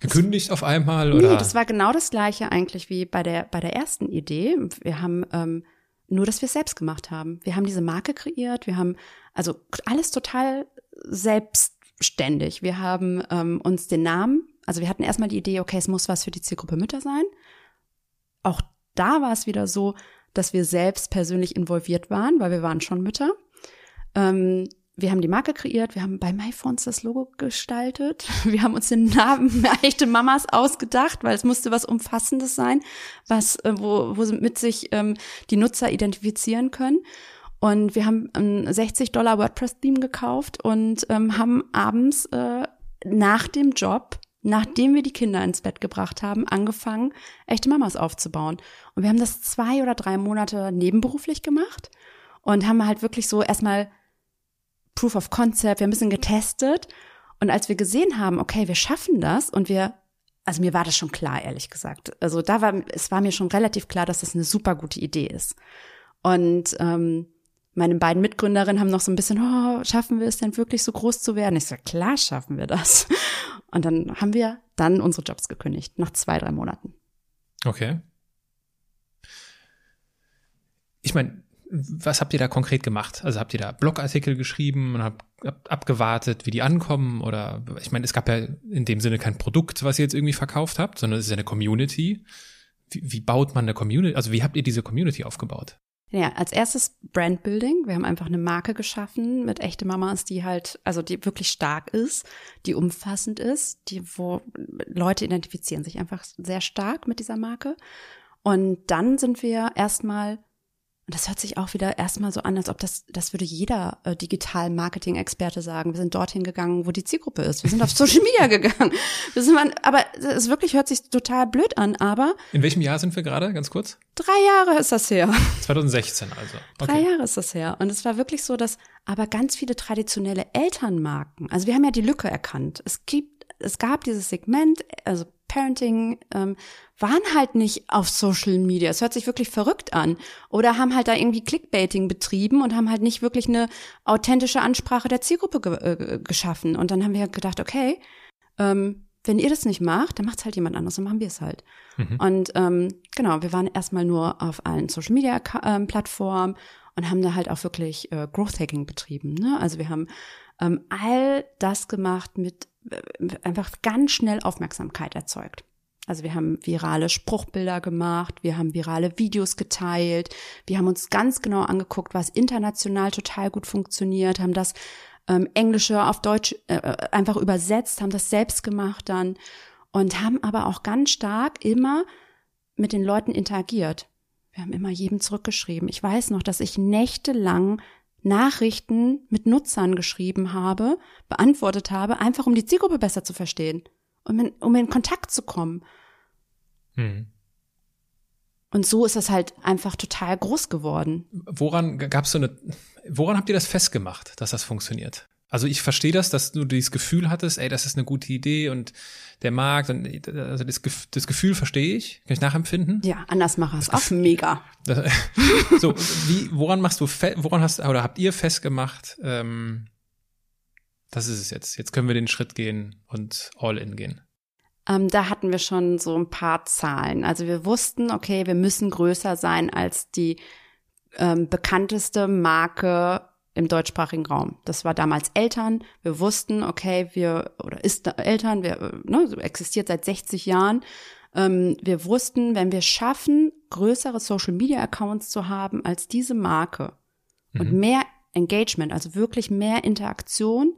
gekündigt auf einmal oder? Nee, das war genau das Gleiche eigentlich wie bei der, bei der ersten Idee. Wir haben ähm, nur, dass wir es selbst gemacht haben. Wir haben diese Marke kreiert, wir haben also alles total selbstständig. Wir haben ähm, uns den Namen, also wir hatten erstmal die Idee, okay, es muss was für die Zielgruppe Mütter sein. Auch da war es wieder so, dass wir selbst persönlich involviert waren, weil wir waren schon Mütter. Ähm, wir haben die Marke kreiert, wir haben bei MyPhones das Logo gestaltet, <laughs> wir haben uns den Namen <laughs> echte Mamas ausgedacht, weil es musste was Umfassendes sein, was, äh, wo, wo mit sich ähm, die Nutzer identifizieren können. Und wir haben ein 60 Dollar WordPress-Theme gekauft und ähm, haben abends äh, nach dem Job, nachdem wir die Kinder ins Bett gebracht haben, angefangen, echte Mamas aufzubauen. Und wir haben das zwei oder drei Monate nebenberuflich gemacht und haben halt wirklich so erstmal Proof of Concept, wir haben ein bisschen getestet. Und als wir gesehen haben, okay, wir schaffen das und wir, also mir war das schon klar, ehrlich gesagt. Also da war, es war mir schon relativ klar, dass das eine super gute Idee ist. Und ähm, meine beiden Mitgründerinnen haben noch so ein bisschen, oh, schaffen wir es denn wirklich so groß zu werden? Ich so, klar schaffen wir das. Und dann haben wir dann unsere Jobs gekündigt, nach zwei, drei Monaten. Okay. Ich meine, was habt ihr da konkret gemacht? Also habt ihr da Blogartikel geschrieben und habt, habt abgewartet, wie die ankommen? Oder ich meine, es gab ja in dem Sinne kein Produkt, was ihr jetzt irgendwie verkauft habt, sondern es ist ja eine Community. Wie, wie baut man eine Community? Also wie habt ihr diese Community aufgebaut? Ja, als erstes Brandbuilding. Wir haben einfach eine Marke geschaffen mit echte Mamas, die halt, also die wirklich stark ist, die umfassend ist, die, wo Leute identifizieren sich einfach sehr stark mit dieser Marke. Und dann sind wir erstmal, Und das hört sich auch wieder erstmal so an, als ob das, das würde jeder äh, Digital-Marketing-Experte sagen. Wir sind dorthin gegangen, wo die Zielgruppe ist. Wir sind auf Social Media gegangen. <laughs> Wir sind, aber es wirklich hört sich total blöd an, aber. In welchem Jahr sind wir gerade, ganz kurz? Drei Jahre ist das her. <laughs> 2016 also. Okay. Drei Jahre ist das her. Und es war wirklich so, dass aber ganz viele traditionelle Elternmarken, also wir haben ja die Lücke erkannt. Es gibt, es gab dieses Segment, also Parenting, ähm, waren halt nicht auf Social Media. Es hört sich wirklich verrückt an. Oder haben halt da irgendwie Clickbaiting betrieben und haben halt nicht wirklich eine authentische Ansprache der Zielgruppe ge äh, geschaffen. Und dann haben wir gedacht, okay, ähm, wenn ihr das nicht macht, dann macht es halt jemand anderes, dann machen wir es halt. Mhm. Und ähm, genau, wir waren erstmal nur auf allen Social Media ähm, Plattformen und haben da halt auch wirklich äh, Growth Hacking betrieben. Ne? Also wir haben ähm, all das gemacht mit einfach ganz schnell Aufmerksamkeit erzeugt. Also wir haben virale Spruchbilder gemacht, wir haben virale Videos geteilt, wir haben uns ganz genau angeguckt, was international total gut funktioniert, haben das ähm, Englische auf Deutsch äh, äh, einfach übersetzt, haben das selbst gemacht dann und haben aber auch ganz stark immer mit den Leuten interagiert. Wir haben immer jedem zurückgeschrieben. Ich weiß noch, dass ich nächtelang Nachrichten mit Nutzern geschrieben habe, beantwortet habe, einfach um die Zielgruppe besser zu verstehen, um in, um in Kontakt zu kommen. Hm. Und so ist das halt einfach total groß geworden. Woran gab's so eine, woran habt ihr das festgemacht, dass das funktioniert? Also ich verstehe das, dass du dieses Gefühl hattest, ey, das ist eine gute Idee und der Markt und also das, das Gefühl verstehe ich, kann ich nachempfinden. Ja, anders machen es auch mega. Das, <laughs> so, wie, woran machst du, woran hast oder habt ihr festgemacht, ähm, das ist es jetzt. Jetzt können wir den Schritt gehen und all in gehen. Ähm, da hatten wir schon so ein paar Zahlen. Also wir wussten, okay, wir müssen größer sein als die ähm, bekannteste Marke im deutschsprachigen Raum. Das war damals Eltern. Wir wussten, okay, wir, oder ist Eltern, wir, ne, existiert seit 60 Jahren. Ähm, wir wussten, wenn wir schaffen, größere Social Media Accounts zu haben als diese Marke mhm. und mehr Engagement, also wirklich mehr Interaktion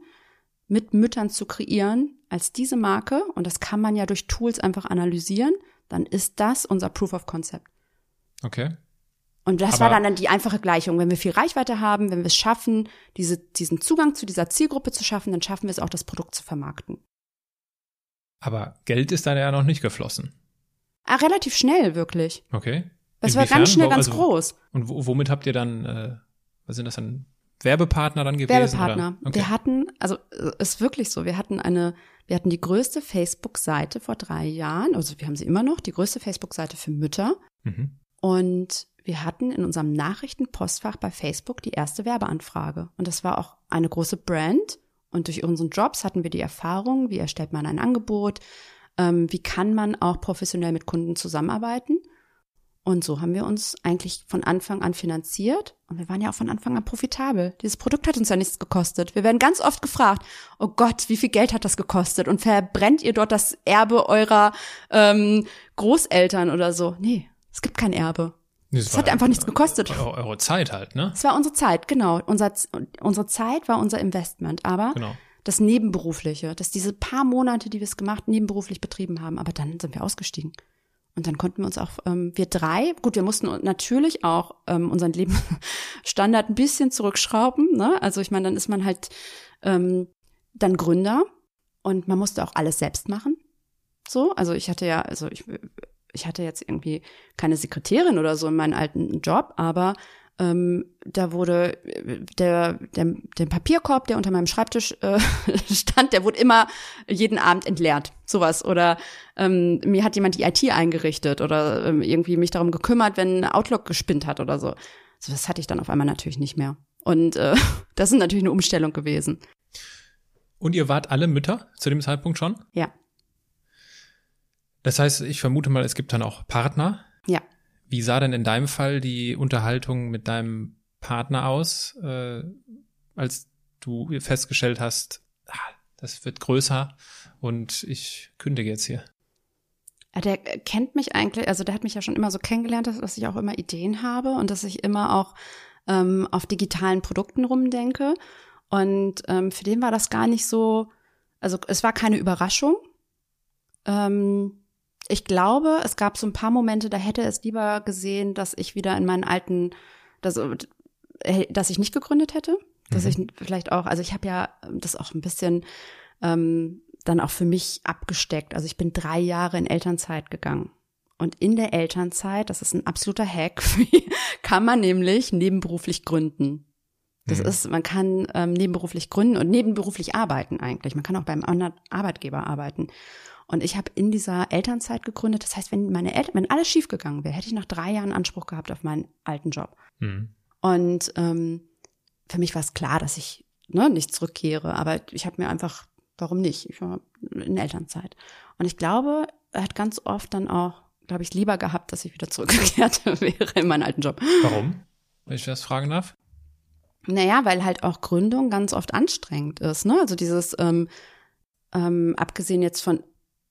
mit Müttern zu kreieren als diese Marke, und das kann man ja durch Tools einfach analysieren, dann ist das unser Proof of Concept. Okay. Und das aber war dann die einfache Gleichung. Wenn wir viel Reichweite haben, wenn wir es schaffen, diese, diesen Zugang zu dieser Zielgruppe zu schaffen, dann schaffen wir es auch, das Produkt zu vermarkten. Aber Geld ist da ja noch nicht geflossen. Ah, relativ schnell, wirklich. Okay. Das war ganz schnell, ganz also, groß. Und womit habt ihr dann, äh, was sind das dann, Werbepartner dann gewesen? Werbepartner. Okay. Wir hatten, also ist wirklich so, wir hatten eine, wir hatten die größte Facebook-Seite vor drei Jahren, also wir haben sie immer noch, die größte Facebook-Seite für Mütter. Mhm. Und wir hatten in unserem Nachrichtenpostfach bei Facebook die erste Werbeanfrage. Und das war auch eine große Brand. Und durch unseren Jobs hatten wir die Erfahrung, wie erstellt man ein Angebot, ähm, wie kann man auch professionell mit Kunden zusammenarbeiten. Und so haben wir uns eigentlich von Anfang an finanziert und wir waren ja auch von Anfang an profitabel. Dieses Produkt hat uns ja nichts gekostet. Wir werden ganz oft gefragt, oh Gott, wie viel Geld hat das gekostet? Und verbrennt ihr dort das Erbe eurer ähm, Großeltern oder so? Nee, es gibt kein Erbe. Es hat einfach nichts gekostet. Eure, eure, Zeit halt, ne? Es war unsere Zeit, genau. Unser, unsere Zeit war unser Investment, aber genau. das Nebenberufliche, dass diese paar Monate, die wir es gemacht, nebenberuflich betrieben haben, aber dann sind wir ausgestiegen. Und dann konnten wir uns auch, ähm, wir drei, gut, wir mussten natürlich auch ähm, unseren Lebensstandard ein bisschen zurückschrauben. Ne? Also ich meine, dann ist man halt ähm, dann Gründer und man musste auch alles selbst machen. So, also ich hatte ja, also ich ich hatte jetzt irgendwie keine Sekretärin oder so in meinem alten Job, aber ähm, da wurde der, der, der Papierkorb, der unter meinem Schreibtisch äh, <laughs> stand, der wurde immer jeden Abend entleert. Sowas. Oder ähm, mir hat jemand die IT eingerichtet oder ähm, irgendwie mich darum gekümmert, wenn Outlook gespinnt hat oder so. so. Das hatte ich dann auf einmal natürlich nicht mehr. Und äh, <laughs> das ist natürlich eine Umstellung gewesen. Und ihr wart alle Mütter zu dem Zeitpunkt schon? Ja. Das heißt, ich vermute mal, es gibt dann auch Partner. Ja. Wie sah denn in deinem Fall die Unterhaltung mit deinem Partner aus, äh, als du festgestellt hast, ah, das wird größer und ich kündige jetzt hier? Der kennt mich eigentlich, also der hat mich ja schon immer so kennengelernt, dass ich auch immer Ideen habe und dass ich immer auch ähm, auf digitalen Produkten rumdenke. Und ähm, für den war das gar nicht so, also es war keine Überraschung. Ähm, ich glaube, es gab so ein paar Momente, da hätte es lieber gesehen, dass ich wieder in meinen alten, dass, äh, dass ich nicht gegründet hätte, dass Mhm. ich vielleicht auch, also ich habe ja das auch ein bisschen ähm, dann auch für mich abgesteckt. Also ich bin drei Jahre in Elternzeit gegangen. Und in der Elternzeit, das ist ein absoluter Hack, <laughs> kann man nämlich nebenberuflich gründen. Das Mhm. ist, man kann ähm, nebenberuflich gründen und nebenberuflich arbeiten eigentlich. Man kann auch beim anderen Arbeitgeber arbeiten. Und ich habe in dieser Elternzeit gegründet. Das heißt, wenn meine Eltern, wenn alles schiefgegangen wäre, hätte ich nach drei Jahren Anspruch gehabt auf meinen alten Job. Mhm. Und ähm, für mich war es klar, dass ich ne, nicht zurückkehre. Aber ich habe mir einfach, warum nicht? Ich war in Elternzeit. Und ich glaube, er hat ganz oft dann auch, glaube ich, lieber gehabt, dass ich wieder zurückgekehrt <laughs> wäre in meinen alten Job. Warum? Wenn ich das fragen darf? Naja, weil halt auch Gründung ganz oft anstrengend ist. Ne? Also dieses, ähm, ähm, abgesehen jetzt von,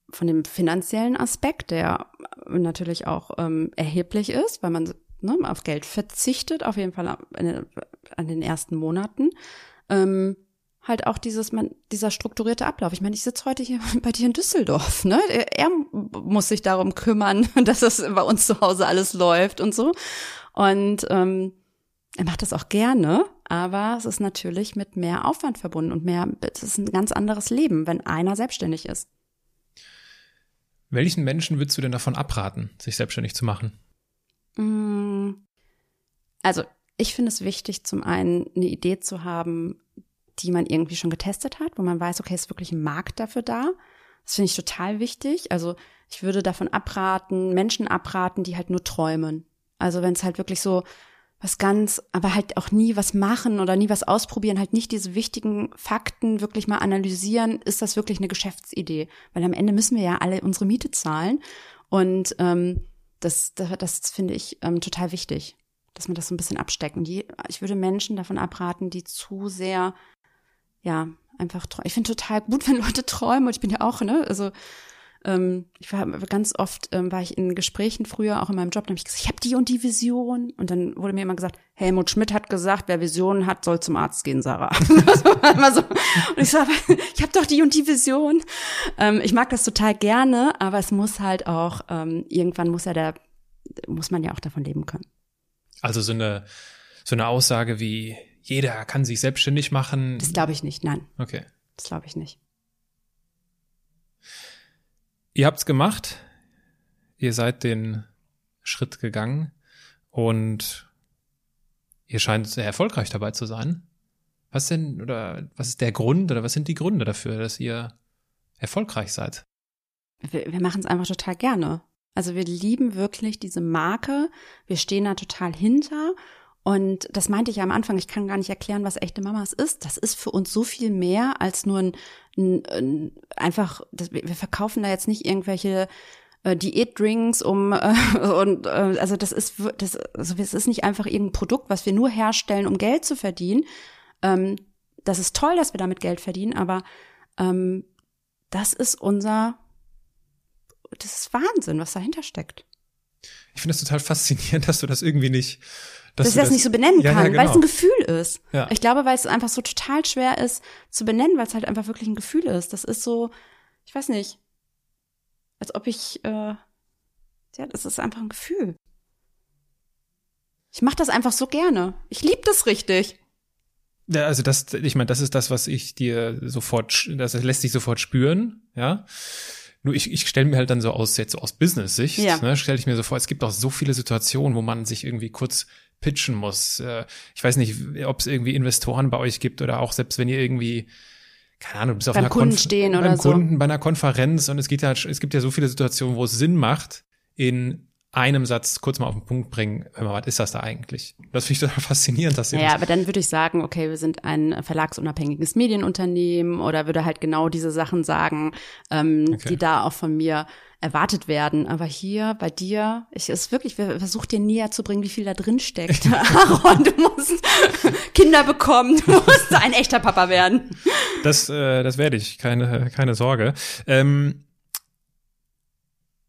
von dem finanziellen Aspekt, der natürlich auch ähm, erheblich ist, weil man ne, auf Geld verzichtet, auf jeden Fall an, den ersten Monaten. Ähm, halt auch dieses, man, dieser strukturierte Ablauf. Ich meine, ich sitze heute hier <laughs> bei dir in Düsseldorf, ne? Er, er muss sich darum kümmern, <laughs> dass das bei uns zu Hause alles läuft und so. Und ähm, er macht das auch gerne, aber es ist natürlich mit mehr Aufwand verbunden und mehr, es ist ein ganz anderes Leben, wenn einer selbstständig ist. Welchen Menschen würdest du denn davon abraten, sich selbstständig zu machen? Mm. Also, ich finde es wichtig, zum einen eine Idee zu haben, die man irgendwie schon getestet hat, wo man weiß, okay, ist wirklich ein Markt dafür da. Das finde ich total wichtig. Also, ich würde davon abraten, Menschen abraten, die halt nur träumen. Also, wenn es halt wirklich so was ganz, aber halt auch nie was machen oder nie was ausprobieren, halt nicht diese wichtigen Fakten wirklich mal analysieren, ist das wirklich eine Geschäftsidee? Weil am Ende müssen wir ja alle unsere Miete zahlen und ähm, das, das, das finde ich ähm, total wichtig, dass man das so ein bisschen absteckt. Und die, ich würde Menschen davon abraten, die zu sehr, ja, einfach. Ich finde total gut, <laughs> wenn Leute träumen und ich bin ja auch, ne, also ähm, ich war ganz oft ähm, war ich in Gesprächen früher auch in meinem Job, da habe ich gesagt, ich habe die und die Vision und dann wurde mir immer gesagt, Helmut Schmidt hat gesagt, wer Visionen hat, soll zum Arzt gehen, Sarah. <laughs> so. Und ich so, aber ich habe doch die und die Vision. Ähm, ich mag das total gerne, aber es muss halt auch ähm, irgendwann muss ja der muss man ja auch davon leben können. Also so eine so eine Aussage wie jeder kann sich selbstständig machen. Das glaube ich nicht. Nein, Okay. das glaube ich nicht. Ihr habt's gemacht. Ihr seid den Schritt gegangen und ihr scheint sehr erfolgreich dabei zu sein. Was denn oder was ist der Grund oder was sind die Gründe dafür, dass ihr erfolgreich seid? Wir, wir machen es einfach total gerne. Also wir lieben wirklich diese Marke. Wir stehen da total hinter. Und das meinte ich ja am Anfang, ich kann gar nicht erklären, was echte Mamas ist. Das ist für uns so viel mehr als nur ein, ein, ein einfach, das, wir verkaufen da jetzt nicht irgendwelche äh, Diätdrinks um äh, <laughs> und äh, also das ist das also es ist nicht einfach irgendein Produkt, was wir nur herstellen, um Geld zu verdienen. Ähm, das ist toll, dass wir damit Geld verdienen, aber ähm, das ist unser das ist Wahnsinn, was dahinter steckt. Ich finde es total faszinierend, <laughs> dass du das irgendwie nicht Dass, du ich das nicht so benennen Ja, ja, kann, weil es genau. ein Gefühl ist. Ja. Ich glaube, weil es einfach so total schwer ist zu benennen, weil es halt einfach wirklich ein Gefühl ist. Das ist so, ich weiß nicht, als ob ich, äh, ja, das ist einfach ein Gefühl. Ich mache das einfach so gerne. Ich liebe das richtig. Ja, also das, ich meine, das ist das, was ich dir sofort, das lässt sich sofort spüren, ja. Nur ich, ich stelle mir halt dann so aus, jetzt so aus Business-Sicht, Ja. ne, stelle ich mir so vor, es gibt auch so viele Situationen, wo man sich irgendwie kurz pitchen muss. Äh, Ich weiß nicht, ob es irgendwie Investoren bei euch gibt oder auch selbst wenn ihr irgendwie, keine Ahnung, du bist auf Beim einer Kunden Konf- stehen beim oder so. Kunden, bei einer Konferenz und es geht ja, es gibt ja so viele Situationen, wo es Sinn macht, in einem Satz kurz mal auf den Punkt bringen, hör mal, was ist das da eigentlich? Das finde ich total <laughs> faszinierend, dass ihr Ja, das aber dann würde ich sagen, okay, wir sind ein verlagsunabhängiges Medienunternehmen oder würde halt genau diese Sachen sagen, ähm, Okay. die da auch von mir erwartet werden. Aber hier bei dir, ich ist wirklich, wir versucht dir näher zu bringen, wie viel da drin steckt. <laughs> Aaron, du musst Kinder bekommen, du musst ein echter Papa werden. Das, äh, das werde ich, keine, keine Sorge. Ähm,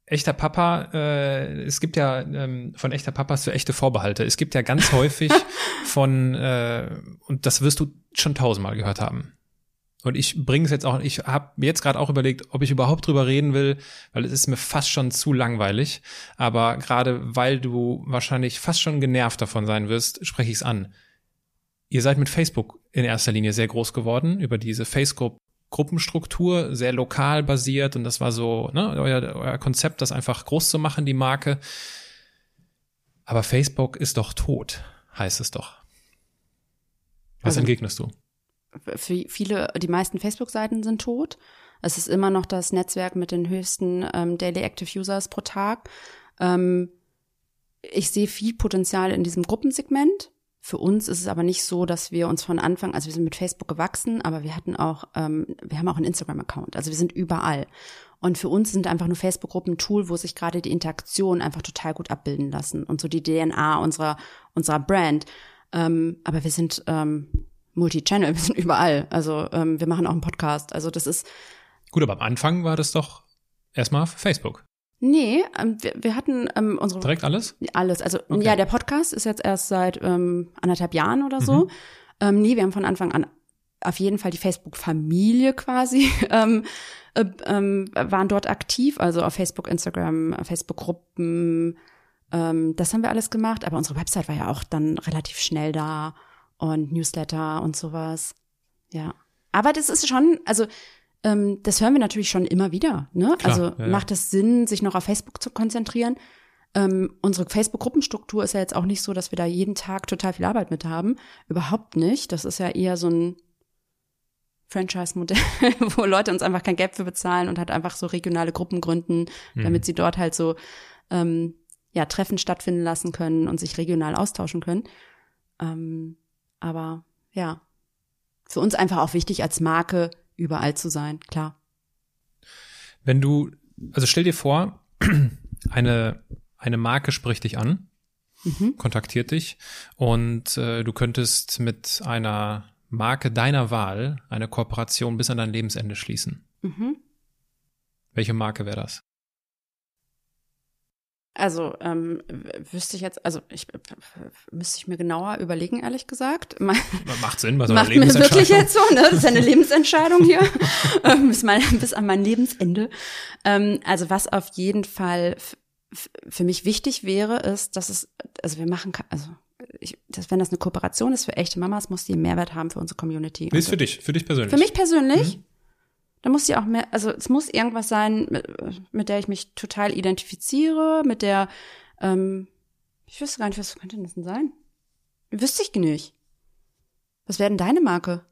echter Papa, äh, es gibt ja ähm, von echter Papas für echte Vorbehalte. Es gibt ja ganz häufig <laughs> von, äh, und das wirst du schon tausendmal gehört haben. Und ich bringe es jetzt auch, ich habe jetzt gerade auch überlegt, ob ich überhaupt drüber reden will, weil es ist mir fast schon zu langweilig. Aber gerade weil du wahrscheinlich fast schon genervt davon sein wirst, spreche ich es an. Ihr seid mit Facebook in erster Linie sehr groß geworden, über diese Facebook Gruppenstruktur, sehr lokal basiert und das war so, ne, euer, euer Konzept, das einfach groß zu machen, die Marke. Aber Facebook ist doch tot, heißt es doch. Was also, entgegnest du? Für viele, die meisten Facebook-Seiten sind tot. Es ist immer noch das Netzwerk mit den höchsten ähm, Daily Active Users pro Tag. Ähm, ich sehe viel Potenzial in diesem Gruppensegment. Für uns ist es aber nicht so, dass wir uns von Anfang, also wir sind mit Facebook gewachsen, aber wir hatten auch, ähm, wir haben auch einen Instagram-Account, also wir sind überall. Und für uns sind einfach nur Facebook-Gruppen ein Tool, wo sich gerade die Interaktion einfach total gut abbilden lassen und so die DNA unserer unserer Brand. Ähm, aber wir sind ähm, Multi-Channel, <laughs> wir sind überall. Also ähm, wir machen auch einen Podcast. Also das ist gut, aber am Anfang war das doch erstmal Facebook. Nee, ähm, wir, wir hatten ähm, unsere. Direkt alles? Alles. Also, okay. ja, der Podcast ist jetzt erst seit ähm, anderthalb Jahren oder so. Mhm. Ähm, nee, wir haben von Anfang an auf jeden Fall die Facebook-Familie quasi, <laughs> ähm, äh, ähm, waren dort aktiv, also auf Facebook, Instagram, Facebook-Gruppen. Ähm, das haben wir alles gemacht, aber unsere Website war ja auch dann relativ schnell da und Newsletter und sowas. Ja. Aber das ist schon, also ähm, das hören wir natürlich schon immer wieder. Ne? Klar, also ja, macht es Sinn, sich noch auf Facebook zu konzentrieren? Ähm, unsere Facebook-Gruppenstruktur ist ja jetzt auch nicht so, dass wir da jeden Tag total viel Arbeit mit haben. Überhaupt nicht. Das ist ja eher so ein Franchise-Modell, <laughs> wo Leute uns einfach kein Geld für bezahlen und halt einfach so regionale Gruppen gründen, mhm. damit sie dort halt so ähm, ja Treffen stattfinden lassen können und sich regional austauschen können. Ähm, aber ja, für uns einfach auch wichtig als Marke überall zu sein, klar. Wenn du, also stell dir vor, <clears throat> eine, eine Marke spricht dich an, mhm. kontaktiert dich und äh, du könntest mit einer Marke deiner Wahl eine Kooperation bis an dein Lebensende schließen. Mhm. Welche Marke wäre das? Also ähm, wüsste ich jetzt, also ich müsste ich mir genauer überlegen, ehrlich gesagt. <laughs> Macht Sinn, was Macht mir wirklich jetzt so, ne? Das ist eine <laughs> Lebensentscheidung hier <laughs> ähm, bis, mein, bis an mein Lebensende. Ähm, also was auf jeden Fall für mich wichtig wäre, ist, dass es, also wir machen, also ich, dass, wenn das eine Kooperation ist für echte Mamas, muss die einen Mehrwert haben für unsere Community. Ist also, für dich, für dich persönlich. Für mich persönlich. Mhm. Da muss sie auch mehr, also es muss irgendwas sein, mit, mit der ich mich total identifiziere, mit der, ähm, ich wüsste gar nicht, was könnte das denn sein? Wüsste ich nicht. Was wäre denn deine Marke?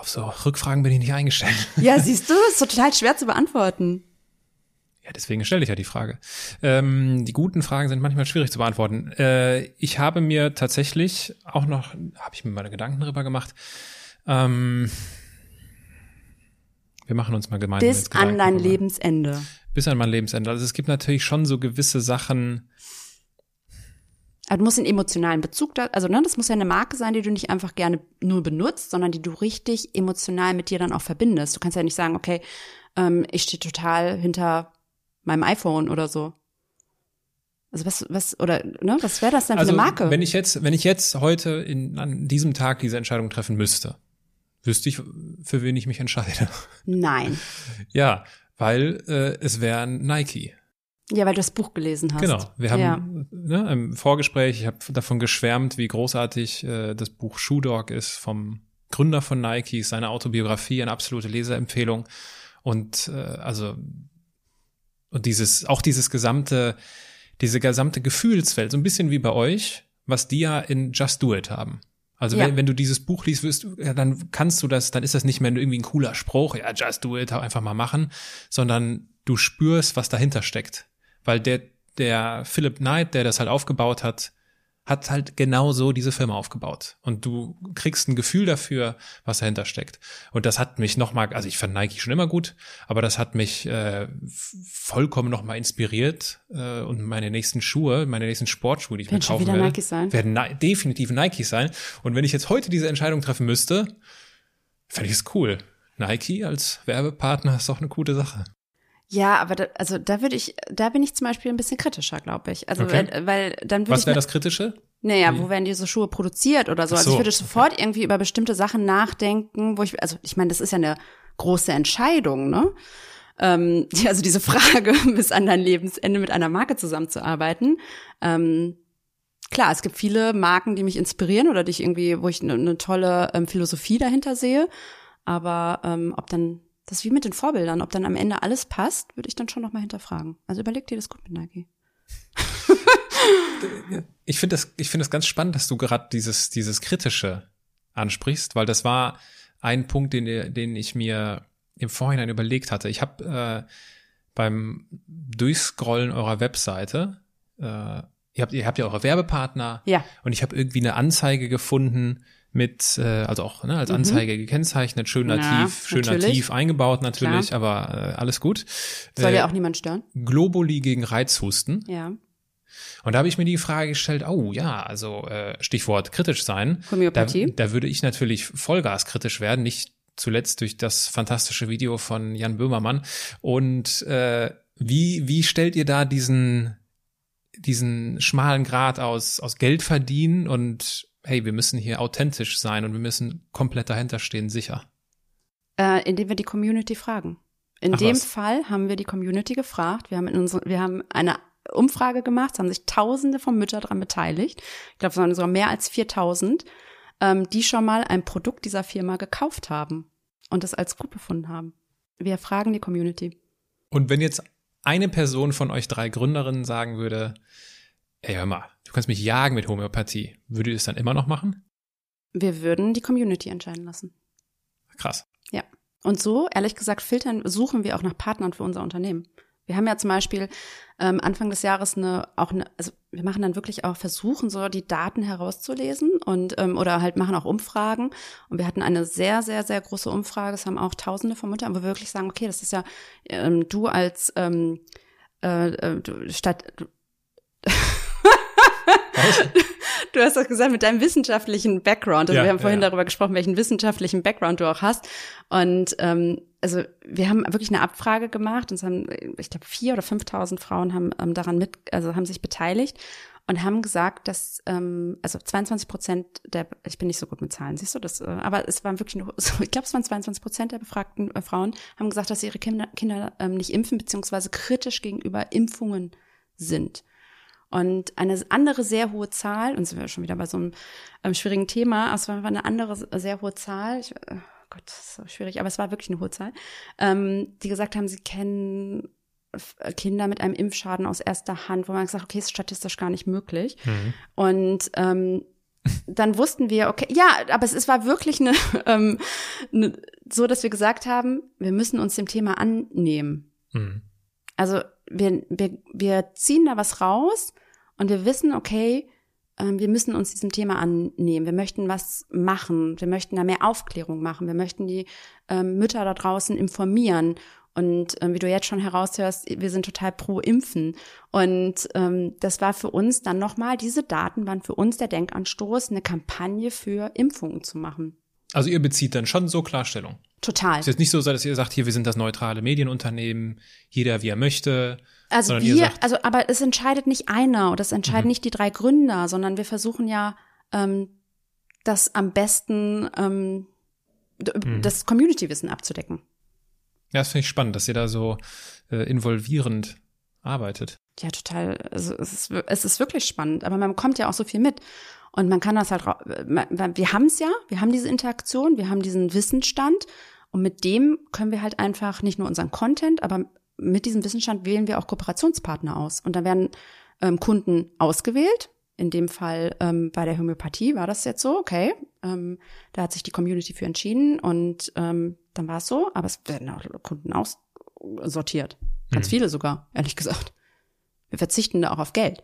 Auf so Rückfragen bin ich nicht eingestellt. <laughs> Ja, siehst du, ist total schwer zu beantworten. Ja, deswegen stelle ich ja die Frage. Ähm, die guten Fragen sind manchmal schwierig zu beantworten. Äh, ich habe mir tatsächlich auch noch, habe ich mir meine Gedanken darüber gemacht. Ähm, wir machen uns mal gemeinsam. Bis an dein Lebensende. Bis an mein Lebensende. Also es gibt natürlich schon so gewisse Sachen. Aber du musst einen emotionalen Bezug da, also ne, das muss ja eine Marke sein, die du nicht einfach gerne nur benutzt, sondern die du richtig emotional mit dir dann auch verbindest. Du kannst ja nicht sagen, okay, ähm, ich stehe total hinter meinem iPhone oder so. Also was, was, oder, ne, was wäre das denn für also, eine Marke? Wenn ich jetzt, wenn ich jetzt heute in, an diesem Tag diese Entscheidung treffen müsste, wüsste ich, für wen ich mich entscheide. Nein. <laughs> ja, weil äh, es wäre Nike. Ja, weil du das Buch gelesen hast. Genau. Wir haben ja. ne, im Vorgespräch, ich habe davon geschwärmt, wie großartig äh, das Buch Shoe Dog ist vom Gründer von Nike, seine Autobiografie, eine absolute Leserempfehlung. Und äh, also und dieses, auch dieses gesamte, diese gesamte Gefühlswelt, so ein bisschen wie bei euch, was die ja in Just Do It haben. Also ja. wenn, wenn du dieses Buch liest, wirst, ja, dann kannst du das, dann ist das nicht mehr irgendwie ein cooler Spruch, ja, just do it, einfach mal machen, sondern du spürst, was dahinter steckt. Weil der, der Philip Knight, der das halt aufgebaut hat, hat halt genau so diese Firma aufgebaut. Und du kriegst ein Gefühl dafür, was dahinter steckt. Und das hat mich nochmal, also ich fand Nike schon immer gut, aber das hat mich äh, vollkommen nochmal inspiriert. Äh, und meine nächsten Schuhe, meine nächsten Sportschuhe, die ich werden mir kaufen werde, Nike sein. werden na definitiv Nike sein. Und wenn ich jetzt heute diese Entscheidung treffen müsste, fände ich es cool. Nike als Werbepartner ist doch eine gute Sache. Ja, aber da, also da würde ich, da bin ich zum Beispiel ein bisschen kritischer, glaube ich. Also okay. weil, weil dann würde Was wäre das Kritische? Naja, Wie? wo werden diese Schuhe produziert oder so? Ach Also ich so, würde sofort irgendwie über bestimmte Sachen nachdenken, wo ich, also ich meine, das ist ja eine große Entscheidung, ne? Ähm, ja, <laughs> also diese Frage, <laughs> bis an dein Lebensende mit einer Marke zusammenzuarbeiten. Ähm, klar, es gibt viele Marken, die mich inspirieren oder die ich irgendwie, wo ich eine, eine tolle ähm, Philosophie dahinter sehe. Aber ähm, ob dann, das ist wie mit den Vorbildern, ob dann am Ende alles passt, würde ich dann schon nochmal hinterfragen. Also überleg dir das gut mit Nike. <laughs> Ich finde das, ich finde das ganz spannend, dass du gerade dieses, dieses Kritische ansprichst, weil das war ein Punkt, den, den ich mir im Vorhinein überlegt hatte. Ich habe äh, beim Durchscrollen eurer Webseite, äh, ihr habt, ihr habt ja eure Werbepartner Ja. und ich habe irgendwie eine Anzeige gefunden mit, äh, also auch ne, als Anzeige gekennzeichnet, schön Mhm. Nativ, schön natürlich. nativ eingebaut natürlich, aber äh, alles gut. Soll äh, ja auch niemand stören. Globuli gegen Reizhusten. Ja. Und da habe ich mir die Frage gestellt, oh ja, also äh, Stichwort kritisch sein. Da, Homöopathie. da würde ich natürlich Vollgas kritisch werden, nicht zuletzt durch das fantastische Video von Jan Böhmermann. Und äh, wie, wie stellt ihr da diesen, diesen schmalen Grad aus, aus Geld verdienen und hey, wir müssen hier authentisch sein und wir müssen komplett dahinter stehen, sicher. Äh, indem wir die Community fragen. In Ach dem was. Fall haben wir die Community gefragt. Wir haben, in unsere, wir haben eine Umfrage gemacht, es haben sich Tausende von Müttern daran beteiligt. Ich glaube, es waren sogar mehr als 4000, ähm, die schon mal ein Produkt dieser Firma gekauft haben und das als gut befunden haben. Wir fragen die Community. Und wenn jetzt eine Person von euch drei Gründerinnen sagen würde, ey, hör mal, du kannst mich jagen mit Homöopathie, würdet ihr es dann immer noch machen? Wir würden die Community entscheiden lassen. Krass. Ja. Und so, ehrlich gesagt, filtern, suchen wir auch nach Partnern für unser Unternehmen. Wir haben ja zum Beispiel ähm, Anfang des Jahres eine, auch eine, also wir machen dann wirklich auch versuchen, so die Daten herauszulesen und ähm, oder halt machen auch Umfragen. Und wir hatten eine sehr, sehr, sehr große Umfrage. Es haben auch Tausende von Müttern, wo wir wirklich sagen, okay, das ist ja ähm, du als ähm, äh, äh, du, statt <laughs> <laughs> du, hast doch gesagt, mit deinem wissenschaftlichen Background. Also Ja, wir haben vorhin ja. darüber gesprochen, welchen wissenschaftlichen Background du auch hast. Und ähm, also wir haben wirklich eine Abfrage gemacht und es haben, ich glaube, vier oder 5.000 Frauen haben ähm, daran mit, also haben sich beteiligt und haben gesagt, dass ähm, also 22 Prozent der, ich bin nicht so gut mit Zahlen, siehst du das? Äh, aber es waren wirklich, nur, <laughs> so, ich glaube, es waren 22 Prozent der befragten äh, Frauen haben gesagt, dass sie ihre Kinder, Kinder ähm, nicht impfen beziehungsweise kritisch gegenüber Impfungen sind. Und eine andere sehr hohe Zahl, und sind wir schon wieder bei so einem ähm, schwierigen Thema, es war eine andere sehr hohe Zahl, ich, oh Gott, das ist so schwierig, aber es war wirklich eine hohe Zahl, ähm, die gesagt haben, sie kennen F- Kinder mit einem Impfschaden aus erster Hand, wo man gesagt hat, okay, ist statistisch gar nicht möglich. Und ähm, dann wussten wir, okay, ja, aber es, es war wirklich eine, <laughs> ähm, eine, so, dass wir gesagt haben, wir müssen uns dem Thema annehmen. Mhm. Also wir, wir, wir ziehen da was raus und wir wissen, okay, ähm, wir müssen uns diesem Thema annehmen. Wir möchten was machen. Wir möchten da mehr Aufklärung machen. Wir möchten die ähm, Mütter da draußen informieren. Und ähm, wie du jetzt schon heraushörst, wir sind total pro Impfen. Und ähm, das war für uns dann nochmal, diese Daten waren für uns der Denkanstoß, eine Kampagne für Impfungen zu machen. Also ihr bezieht dann schon so Klarstellung. Total. Es ist jetzt nicht so, dass ihr sagt, hier, wir sind das neutrale Medienunternehmen, jeder wie er möchte. Also sondern wir, sagt- also aber es entscheidet nicht einer oder es entscheiden Mhm. nicht die drei Gründer, sondern wir versuchen ja ähm, das am besten ähm, Mhm. das Community-Wissen abzudecken. Ja, das finde ich spannend, dass ihr da so äh, involvierend arbeitet. Ja, total. Also es ist, es ist wirklich spannend, aber man bekommt ja auch so viel mit. Und man kann das halt, man- wir haben es ja, wir haben diese Interaktion, wir haben diesen Wissensstand und mit dem können wir halt einfach nicht nur unseren Content, aber mit diesem Wissensstand wählen wir auch Kooperationspartner aus. Und da werden ähm, Kunden ausgewählt. In dem Fall ähm, bei der Homöopathie war das jetzt so, okay. Ähm, da hat sich die Community für entschieden und ähm, dann war es so, aber es werden auch Kunden aussortiert. Ganz Mhm. viele sogar, ehrlich gesagt. Wir verzichten da auch auf Geld.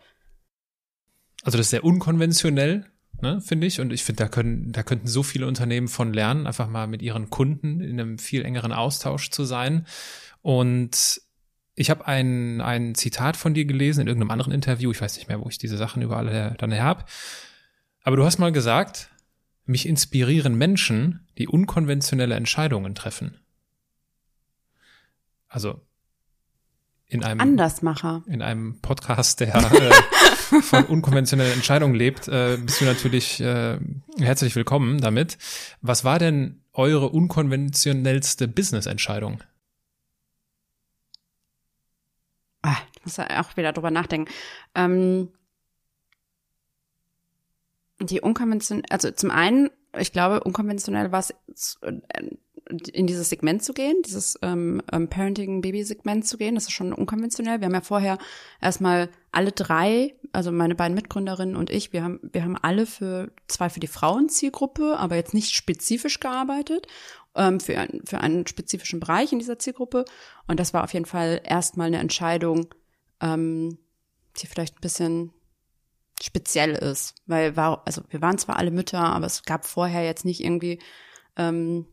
Also das ist sehr unkonventionell, ne, finde ich. Und ich finde, da können, da könnten so viele Unternehmen von lernen, einfach mal mit ihren Kunden in einem viel engeren Austausch zu sein. Und ich habe ein, ein Zitat von dir gelesen in irgendeinem anderen Interview. Ich weiß nicht mehr, wo ich diese Sachen überall dann her hab. Aber du hast mal gesagt, mich inspirieren Menschen, die unkonventionelle Entscheidungen treffen. Also in einem Andersmacher. in einem Podcast, der äh, von unkonventionellen Entscheidungen lebt, äh, bist du natürlich äh, herzlich willkommen damit. Was war denn eure unkonventionellste Business-Entscheidung? Ah, ich muss da auch wieder drüber nachdenken. Ähm, die unkonventionell, also zum einen, ich glaube, unkonventionell war es, äh, in dieses Segment zu gehen, dieses ähm, ähm, Parenting-Baby-Segment zu gehen. Das ist schon unkonventionell. Wir haben ja vorher erstmal alle drei, also meine beiden Mitgründerinnen und ich, wir haben, wir haben alle für zwei für die Frauenzielgruppe, aber jetzt nicht spezifisch gearbeitet ähm, für, ein, für einen spezifischen Bereich in dieser Zielgruppe. Und das war auf jeden Fall erstmal eine Entscheidung, ähm, die vielleicht ein bisschen speziell ist, weil war, also wir waren zwar alle Mütter, aber es gab vorher jetzt nicht irgendwie ähm, äh,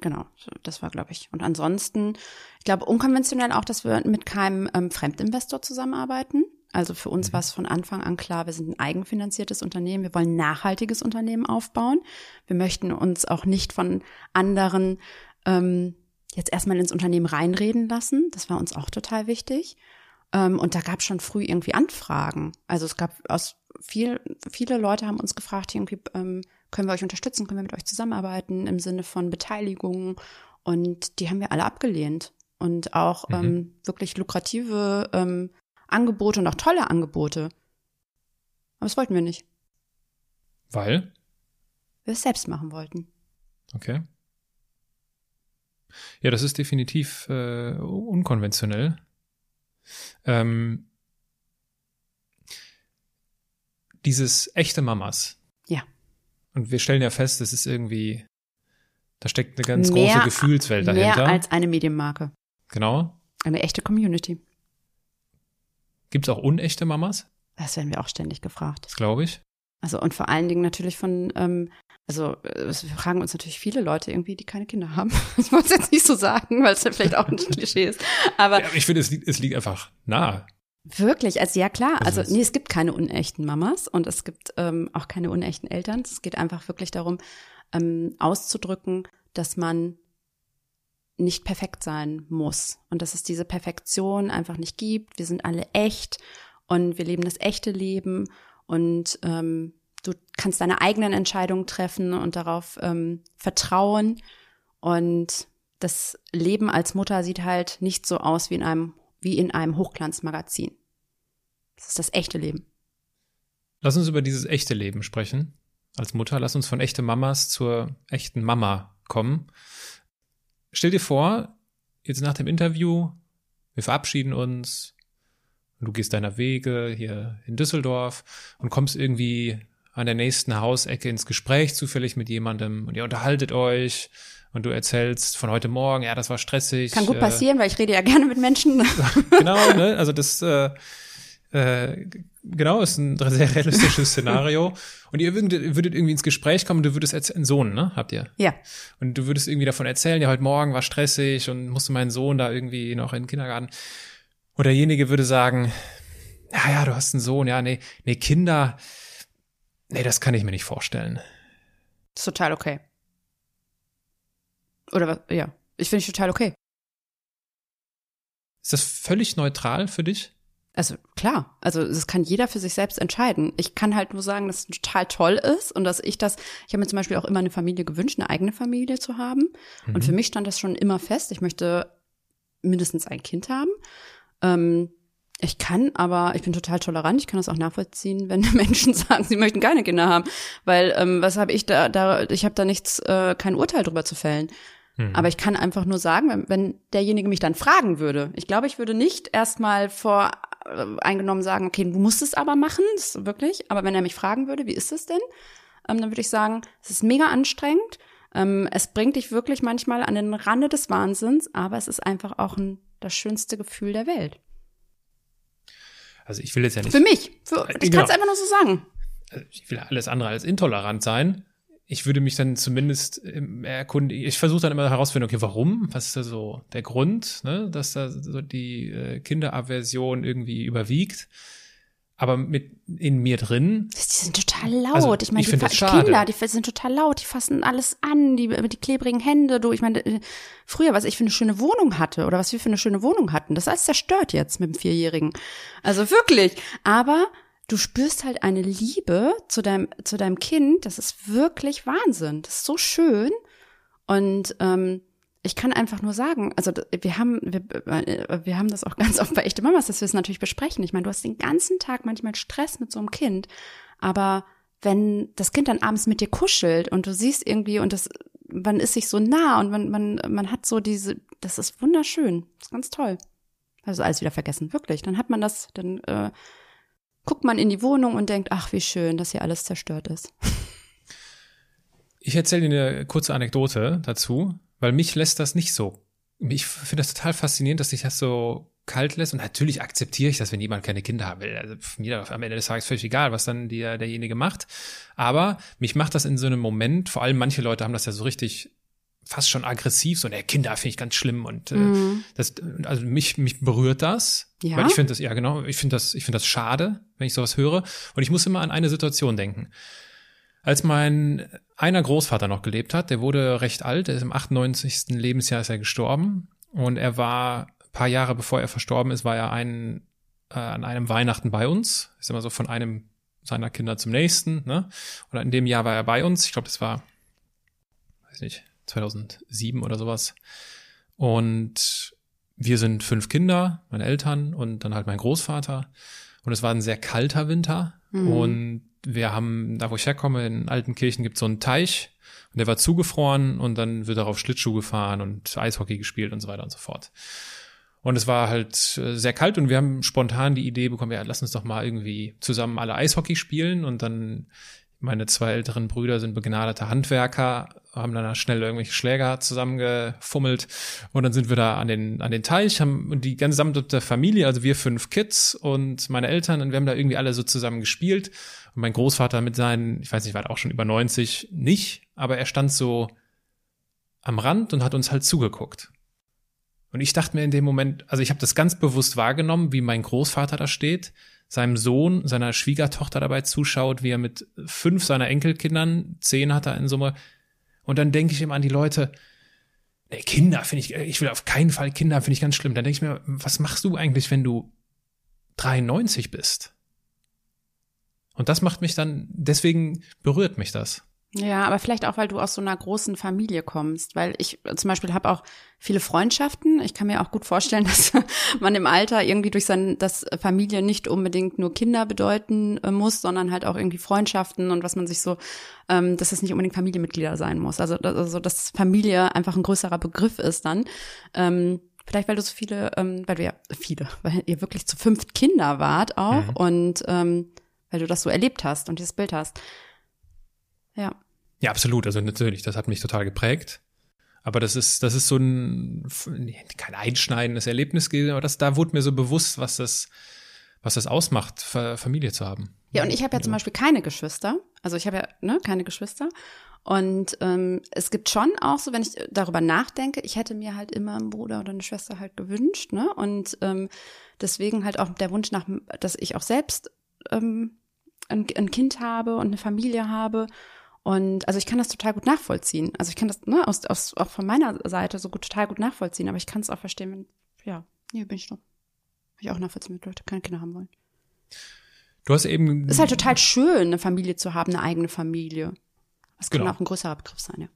genau, das war, glaube ich. Und ansonsten, ich glaube, unkonventionell auch, dass wir mit keinem ähm, Fremdinvestor zusammenarbeiten. Also für uns mhm. war es von Anfang an klar, wir sind ein eigenfinanziertes Unternehmen, wir wollen ein nachhaltiges Unternehmen aufbauen. Wir möchten uns auch nicht von anderen ähm, jetzt erstmal ins Unternehmen reinreden lassen. Das war uns auch total wichtig. Ähm, und da gab es schon früh irgendwie Anfragen. Also es gab aus viel, viele Leute haben uns gefragt, irgendwie, ähm, können wir euch unterstützen, können wir mit euch zusammenarbeiten im Sinne von Beteiligung. Und die haben wir alle abgelehnt. Und auch mhm. ähm, wirklich lukrative ähm, Angebote und auch tolle Angebote. Aber das wollten wir nicht. Weil? Wir es selbst machen wollten. Okay. Ja, das ist definitiv äh, unkonventionell. Ähm, dieses echte Mamas. Ja. Und wir stellen ja fest, es ist irgendwie, da steckt eine ganz mehr, große Gefühlswelt dahinter. Mehr als eine Medienmarke. Genau. Eine echte Community. Gibt es auch unechte Mamas? Das werden wir auch ständig gefragt. Das glaube ich. Also und vor allen Dingen natürlich von, ähm, also es fragen uns natürlich viele Leute irgendwie, die keine Kinder haben. <laughs> Ich wollte es jetzt nicht so sagen, weil es ja vielleicht auch ein <laughs> Klischee ist. Aber ja, ich finde, es liegt, es liegt einfach nahe. Wirklich, also ja klar, also nee, es gibt keine unechten Mamas und es gibt ähm, auch keine unechten Eltern. Es geht einfach wirklich darum, ähm, auszudrücken, dass man nicht perfekt sein muss und dass es diese Perfektion einfach nicht gibt. Wir sind alle echt und wir leben das echte Leben und ähm, du kannst deine eigenen Entscheidungen treffen und darauf ähm, vertrauen und das Leben als Mutter sieht halt nicht so aus wie in einem wie in einem Hochglanzmagazin. Das ist das echte Leben. Lass uns über dieses echte Leben sprechen. Als Mutter, lass uns von echte Mamas zur echten Mama kommen. Stell dir vor, jetzt nach dem Interview, wir verabschieden uns, und du gehst deiner Wege hier in Düsseldorf und kommst irgendwie an der nächsten Hausecke ins Gespräch zufällig mit jemandem und ihr unterhaltet euch und du erzählst von heute Morgen, ja, das war stressig. Kann gut äh, passieren, weil ich rede ja gerne mit Menschen. <laughs> genau, ne? Also das äh, äh, genau ist ein <laughs> sehr realistisches Szenario. Und ihr würdet, würdet irgendwie ins Gespräch kommen, du würdest erzählen, Sohn, ne? Habt ihr? Ja. Und du würdest irgendwie davon erzählen, ja, heute Morgen war stressig und musste meinen Sohn da irgendwie noch in den Kindergarten. Und derjenige würde sagen, ja, ja, du hast einen Sohn, ja, nee, nee, Kinder, nee, das kann ich mir nicht vorstellen. Das ist total okay. Oder was? Ja, ich finde ich total okay. Ist das völlig neutral für dich? Also klar, also das kann jeder für sich selbst entscheiden. Ich kann halt nur sagen, dass es total toll ist und dass ich das, ich habe mir zum Beispiel auch immer eine Familie gewünscht, eine eigene Familie zu haben. Mhm. Und für mich stand das schon immer fest. Ich möchte mindestens ein Kind haben. Ähm, ich kann, aber ich bin total tolerant. Ich kann das auch nachvollziehen, wenn <laughs> Menschen sagen, sie möchten keine Kinder haben, weil ähm, was habe ich da? Da ich habe da nichts, äh, kein Urteil drüber zu fällen. Hm. Aber ich kann einfach nur sagen, wenn, wenn derjenige mich dann fragen würde, ich glaube, ich würde nicht erstmal vor eingenommen sagen, okay, du musst es aber machen, das ist wirklich. Aber wenn er mich fragen würde, wie ist es denn, ähm, dann würde ich sagen, es ist mega anstrengend. Ähm, es bringt dich wirklich manchmal an den Rande des Wahnsinns, aber es ist einfach auch ein, das schönste Gefühl der Welt. Also ich will jetzt ja nicht. Für mich. Für, ich genau. kann es einfach nur so sagen. Also ich will alles andere als intolerant sein. Ich würde mich dann zumindest erkunden, ich versuche dann immer herauszufinden, okay, warum? Was ist da so der Grund, ne, dass da so die äh, Kinderaversion irgendwie überwiegt? aber mit in mir drin. Die sind total laut. Also, ich meine, ich die. Kinder, die sind total laut, die fassen alles an, die, die klebrigen Hände, du. Ich meine, äh, früher, was ich für eine schöne Wohnung hatte oder was wir für eine schöne Wohnung hatten, das ist alles zerstört jetzt mit dem Vierjährigen. Also wirklich. Aber du spürst halt eine Liebe zu deinem, zu deinem Kind, das ist wirklich Wahnsinn. Das ist so schön. Und ähm, ich kann einfach nur sagen, also wir haben, wir, äh, wir haben das auch <laughs> ganz oft bei echte Mamas, dass wir es natürlich besprechen. Ich meine, du hast den ganzen Tag manchmal Stress mit so einem Kind, aber wenn das Kind dann abends mit dir kuschelt und du siehst irgendwie und das, man ist sich so nah und man, man, man hat so diese, das ist wunderschön, das ist ganz toll. Also alles wieder vergessen, wirklich. Dann hat man das, dann äh, guckt man in die Wohnung und denkt, ach wie schön, dass hier alles zerstört ist. Ich erzähle dir eine kurze Anekdote dazu, weil mich lässt das nicht so. Ich finde das total faszinierend, dass sich das so kalt lässt. Und natürlich akzeptiere ich das, wenn jemand keine Kinder haben will. Also mir am Ende des Tages völlig egal, was dann der, derjenige macht. Aber mich macht das in so einem Moment, vor allem manche Leute haben das ja so richtig fast schon aggressiv, so, ne, Kinder finde ich ganz schlimm und äh, das, also mich, mich berührt das, Ja? weil ich finde das, ja genau, ich finde das, ich finde das schade, wenn ich sowas höre und ich muss immer an eine Situation denken. Als mein einer Großvater noch gelebt hat, der wurde recht alt, er ist im 98. Lebensjahr ist er gestorben und er war ein paar Jahre bevor er verstorben ist, war er ein, äh, an einem Weihnachten bei uns, ist immer so von einem seiner Kinder zum nächsten, ne? Und in dem Jahr war er bei uns, ich glaube, das war, weiß nicht, 2007 oder sowas. Und wir sind fünf Kinder, meine Eltern und dann halt mein Großvater. Und es war ein sehr kalter Winter. Und wir haben, da wo ich herkomme, in Altenkirchen gibt es so einen Teich. Und der war zugefroren und dann wird darauf Schlittschuh gefahren und Eishockey gespielt und so weiter und so fort. Und es war halt äh, sehr kalt und wir haben spontan die Idee bekommen, ja, lass uns doch mal irgendwie zusammen alle Eishockey spielen und dann meine zwei älteren Brüder sind begnadete Handwerker, haben dann schnell irgendwelche Schläger zusammengefummelt und dann sind wir da an den, an den Teich, haben die gesamte Familie, also wir fünf Kids und meine Eltern und wir haben da irgendwie alle so zusammen gespielt und mein Großvater mit seinen, ich weiß nicht, war auch schon über 90, nicht, aber er stand so am Rand und hat uns halt zugeguckt. Und ich dachte mir in dem Moment, also ich habe das ganz bewusst wahrgenommen, wie mein Großvater da steht, seinem Sohn, seiner Schwiegertochter dabei zuschaut, wie er mit fünf seiner Enkelkindern, zehn hat er in Summe, und dann denke ich immer an die Leute, nee, Kinder finde ich, ich will auf keinen Fall Kinder, finde ich ganz schlimm. Dann denke ich mir, was machst du eigentlich, wenn du 93 bist? Und das macht mich dann, deswegen berührt mich das. Ja, aber vielleicht auch, weil du aus so einer großen Familie kommst. Weil ich zum Beispiel habe auch viele Freundschaften. Ich kann mir auch gut vorstellen, <laughs> dass man im Alter irgendwie durch sein, dass Familie nicht unbedingt nur Kinder bedeuten äh, muss, sondern halt auch irgendwie Freundschaften und was man sich so, ähm, dass es nicht unbedingt Familienmitglieder sein muss. Also, dass- also dass Familie einfach ein größerer Begriff ist dann. Ähm, vielleicht, weil du so viele, ähm, weil du ja viele, weil ihr wirklich zu fünft Kinder wart auch Mhm. und ähm, weil du das so erlebt hast und dieses Bild hast. Ja. Ja, absolut. Also natürlich, das hat mich total geprägt. Aber das ist, das ist so ein, kein einschneidendes Erlebnis gewesen, aber das, da wurde mir so bewusst, was das, was das ausmacht, Fa- Familie zu haben. Ja, und ich habe ja zum Beispiel keine Geschwister. Also ich habe ja ne, keine Geschwister. Und ähm, es gibt schon auch so, wenn ich darüber nachdenke, ich hätte mir halt immer einen Bruder oder eine Schwester halt gewünscht, ne? Und ähm, deswegen halt auch der Wunsch nach, dass ich auch selbst ähm, ein, ein Kind habe und eine Familie habe. Und also ich kann das total gut nachvollziehen. Also ich kann das ne, aus, aus, auch von meiner Seite so gut total gut nachvollziehen, aber ich kann es auch verstehen, wenn, ja, nee, bin ich so. Kann ich auch nachvollziehen, wenn Leute keine Kinder haben wollen. Du hast eben. Ist halt total schön, eine Familie zu haben, eine eigene Familie. Das kann Genau. auch ein größerer Begriff sein, ja.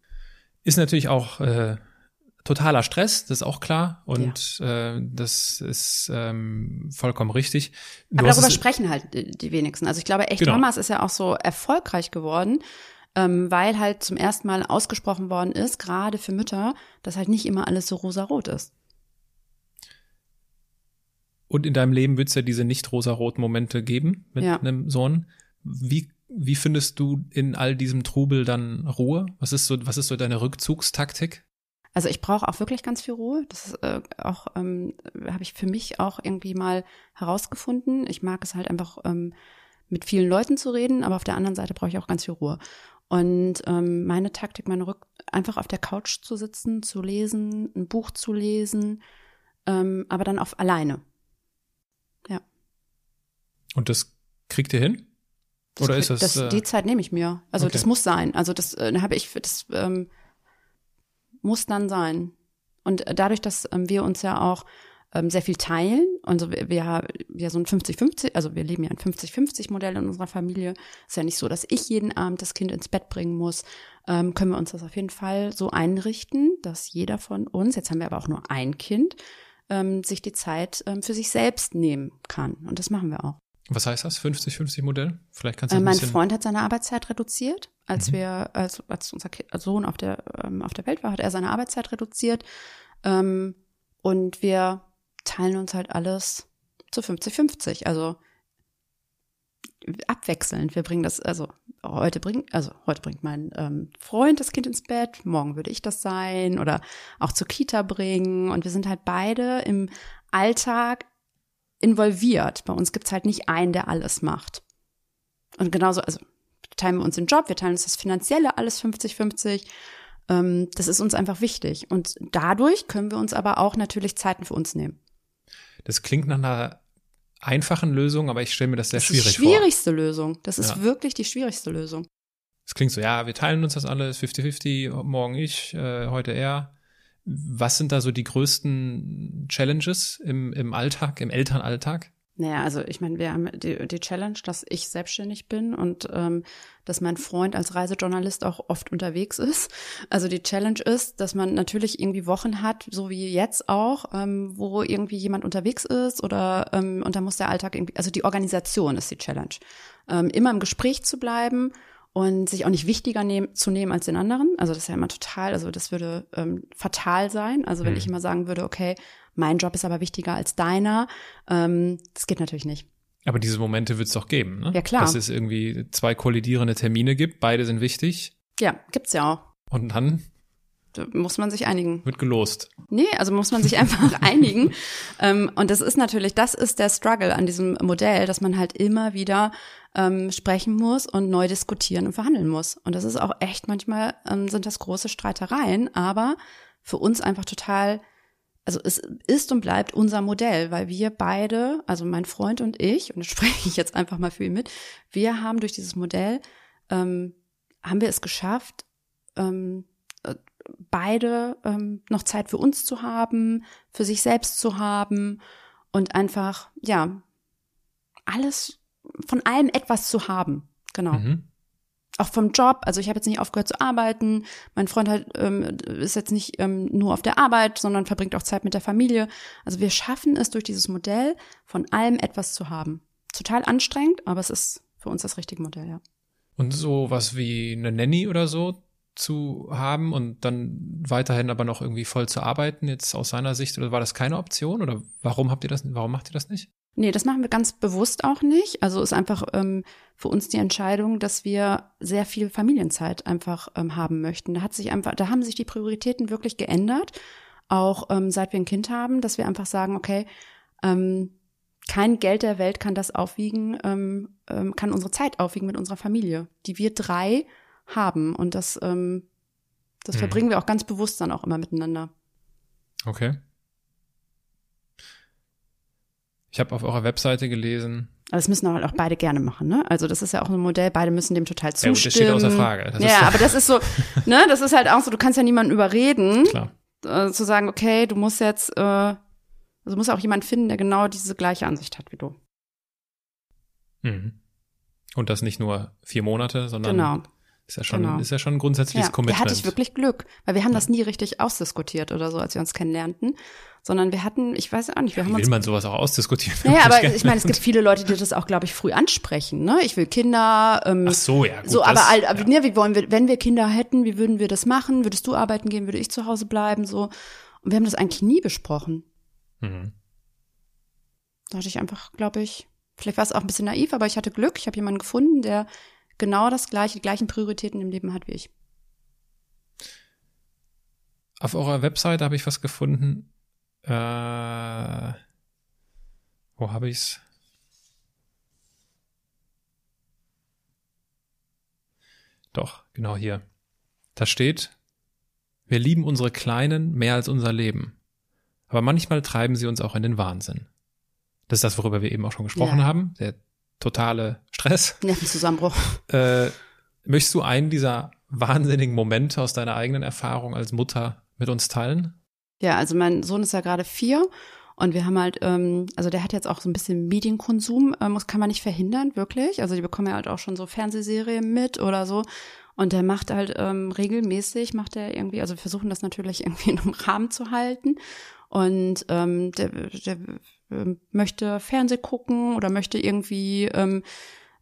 Ist natürlich auch äh, totaler Stress, das ist auch klar. Und äh, das ist ähm, vollkommen richtig. Du Aber darüber sprechen halt die wenigsten. Also ich glaube, Echte Genau. Mamas ist ja auch so erfolgreich geworden, ähm, weil halt zum ersten Mal ausgesprochen worden ist, gerade für Mütter, dass halt nicht immer alles so rosarot ist. Und in deinem Leben wird es ja diese nicht rosaroten Momente geben mit Ja. einem Sohn. Wie, wie findest du in all diesem Trubel dann Ruhe? Was ist so, was ist so deine Rückzugstaktik? Also ich brauche auch wirklich ganz viel Ruhe. Das ist äh, auch, ähm, habe ich für mich auch irgendwie mal herausgefunden. Ich mag es halt einfach ähm, mit vielen Leuten zu reden, aber auf der anderen Seite brauche ich auch ganz viel Ruhe. Und ähm, meine Taktik, meine Rück einfach auf der Couch zu sitzen, zu lesen, ein Buch zu lesen, ähm, aber dann auf alleine. Und das Kriegt ihr hin? Das, Oder ist das, das äh, die Zeit nehme ich mir. Also okay. das muss sein. Also das äh, habe ich das ähm, muss dann sein. Und dadurch, dass ähm, wir uns ja auch ähm, sehr viel teilen, also wir, wir, wir so ein 50-50, also wir leben ja ein 50-50-Modell in unserer Familie. Ist ja nicht so, dass ich jeden Abend das Kind ins Bett bringen muss. Ähm, können wir uns das auf jeden Fall so einrichten, dass jeder von uns, jetzt haben wir aber auch nur ein Kind, ähm, sich die Zeit ähm, für sich selbst nehmen kann. Und das machen wir auch. Was heißt das? 50-50-Modell? Vielleicht kannst du Äh, ein mein. Freund hat seine Arbeitszeit reduziert. Als Mhm. wir, als, als unser Sohn auf der, ähm, auf der Welt war, hat er seine Arbeitszeit reduziert. Ähm, und wir teilen uns halt alles zu 50-50. Also abwechselnd. Wir bringen das, also heute bringt, also heute bringt mein ähm, Freund das Kind ins Bett, morgen würde ich das sein oder auch zur Kita bringen. Und wir sind halt beide im Alltag involviert. Bei uns gibt's halt nicht einen, der alles macht. Und genauso, also teilen wir uns den Job, wir teilen uns das Finanzielle alles 50-50. Ähm, das ist uns einfach wichtig. Und dadurch können wir uns aber auch natürlich Zeiten für uns nehmen. Das klingt nach einer einfachen Lösung, aber ich stelle mir das sehr das schwierig ist die vor. schwierigste Lösung. Das ist Ja. wirklich die schwierigste Lösung. Es klingt so, ja, wir teilen uns das alles 50-50, morgen ich, äh, heute er. Was sind da so die größten Challenges im, im Alltag, im Elternalltag? Naja, also ich meine, wir haben die, die Challenge, dass ich selbstständig bin und ähm, dass mein Freund als Reisejournalist auch oft unterwegs ist. Also die Challenge ist, dass man natürlich irgendwie Wochen hat, so wie jetzt auch, ähm, wo irgendwie jemand unterwegs ist oder ähm, und da muss der Alltag irgendwie, also die Organisation ist die Challenge. Ähm, immer im Gespräch zu bleiben und sich auch nicht wichtiger nehm, zu nehmen als den anderen. Also das ist ja immer total, also das würde ähm, fatal sein. Also wenn Mhm. ich immer sagen würde, okay, mein Job ist aber wichtiger als deiner, ähm, das geht natürlich nicht. Aber diese Momente wird es doch geben, ne? Ja, klar. Dass es irgendwie zwei kollidierende Termine gibt, beide sind wichtig Ja, gibt's ja auch. und dann Da muss man sich einigen. wird gelost. Nee, also muss man sich einfach <laughs> einigen. Ähm, und das ist natürlich, das ist der Struggle an diesem Modell, dass man halt immer wieder ähm, sprechen muss und neu diskutieren und verhandeln muss. Und das ist auch echt, manchmal ähm, sind das große Streitereien, aber für uns einfach total, also es ist und bleibt unser Modell, weil wir beide, also mein Freund und ich, und das <laughs> spreche ich jetzt einfach mal für ihn mit, wir haben durch dieses Modell, ähm, haben wir es geschafft, ähm, äh, beide ähm, noch Zeit für uns zu haben, für sich selbst zu haben und einfach, ja, alles, von allem etwas zu haben. Genau. Mhm. Auch vom Job. Also ich habe jetzt nicht aufgehört zu arbeiten. Mein Freund halt, ähm, ist jetzt nicht ähm, nur auf der Arbeit, sondern verbringt auch Zeit mit der Familie. Also wir schaffen es durch dieses Modell, von allem etwas zu haben. Total anstrengend, aber es ist für uns das richtige Modell, ja. Und so was wie eine Nanny oder so zu haben und dann weiterhin aber noch irgendwie voll zu arbeiten, jetzt aus seiner Sicht, oder war das keine Option? Oder warum habt ihr das, warum macht ihr das nicht? Nee, das machen wir ganz bewusst auch nicht. Also ist einfach ähm, für uns die Entscheidung, dass wir sehr viel Familienzeit einfach ähm, haben möchten. Da hat sich einfach, da haben sich die Prioritäten wirklich geändert, auch ähm, seit wir ein Kind haben, dass wir einfach sagen, okay, ähm, kein Geld der Welt kann das aufwiegen, ähm, ähm, kann unsere Zeit aufwiegen mit unserer Familie, die wir drei haben. Und das, ähm, das Mhm. verbringen wir auch ganz bewusst dann auch immer miteinander. Okay. Ich habe auf eurer Webseite gelesen, Aber das müssen auch, auch beide gerne machen, ne? Also das ist ja auch ein Modell, beide müssen dem total Ja, zustimmen. gut, das steht außer Frage. Das ja, aber das ist so, <laughs> ne, das ist halt auch so, du kannst ja niemanden überreden, klar. äh, zu sagen, okay, du musst jetzt, äh, also muss auch jemand finden, der genau diese gleiche Ansicht hat wie du. Mhm. Und das nicht nur vier Monate, sondern Genau. Ist ja schon, Genau. ist ja schon ein grundsätzliches Ja, da Commitment. hatte ich wirklich Glück, weil wir haben das nie richtig ausdiskutiert oder so, als wir uns kennenlernten, sondern wir hatten, ich weiß auch nicht, wir haben Wie uns will man sowas auch ausdiskutieren? Naja, aber ich meine, es gibt viele Leute, die das auch, glaube ich, früh ansprechen. Ne? Ich will Kinder. Ähm, Ach so, ja. Gut, so, das, aber, all- aber ja. ne, wie wollen wir, wenn wir Kinder hätten, wie würden wir das machen? Würdest du arbeiten gehen? Würde ich zu Hause bleiben? So. Und wir haben das eigentlich nie besprochen. Mhm. Da hatte ich einfach, glaube ich, vielleicht war es auch ein bisschen naiv, aber ich hatte Glück. Ich habe jemanden gefunden, der genau das gleiche, die gleichen Prioritäten im Leben hat wie ich. Auf eurer Webseite habe ich was gefunden. Äh, wo habe ich's? Doch, genau hier. Da steht, wir lieben unsere Kleinen mehr als unser Leben. Aber manchmal treiben sie uns auch in den Wahnsinn. Das ist das, worüber wir eben auch schon gesprochen Ja. haben. Der totale Stress. <laughs> Nervenzusammenbruch. Äh, möchtest du einen dieser wahnsinnigen Momente aus deiner eigenen Erfahrung als Mutter mit uns teilen? Ja, also mein Sohn ist ja gerade vier und wir haben halt, ähm, also der hat jetzt auch so ein bisschen Medienkonsum, ähm, das kann man nicht verhindern, wirklich. Also die bekommen ja halt auch schon so Fernsehserien mit oder so. Und der macht halt ähm, regelmäßig, macht er irgendwie, also wir versuchen das natürlich <laughs> irgendwie in einem Rahmen zu halten. Und ähm, der, der äh, möchte Fernseh gucken oder möchte irgendwie, ähm,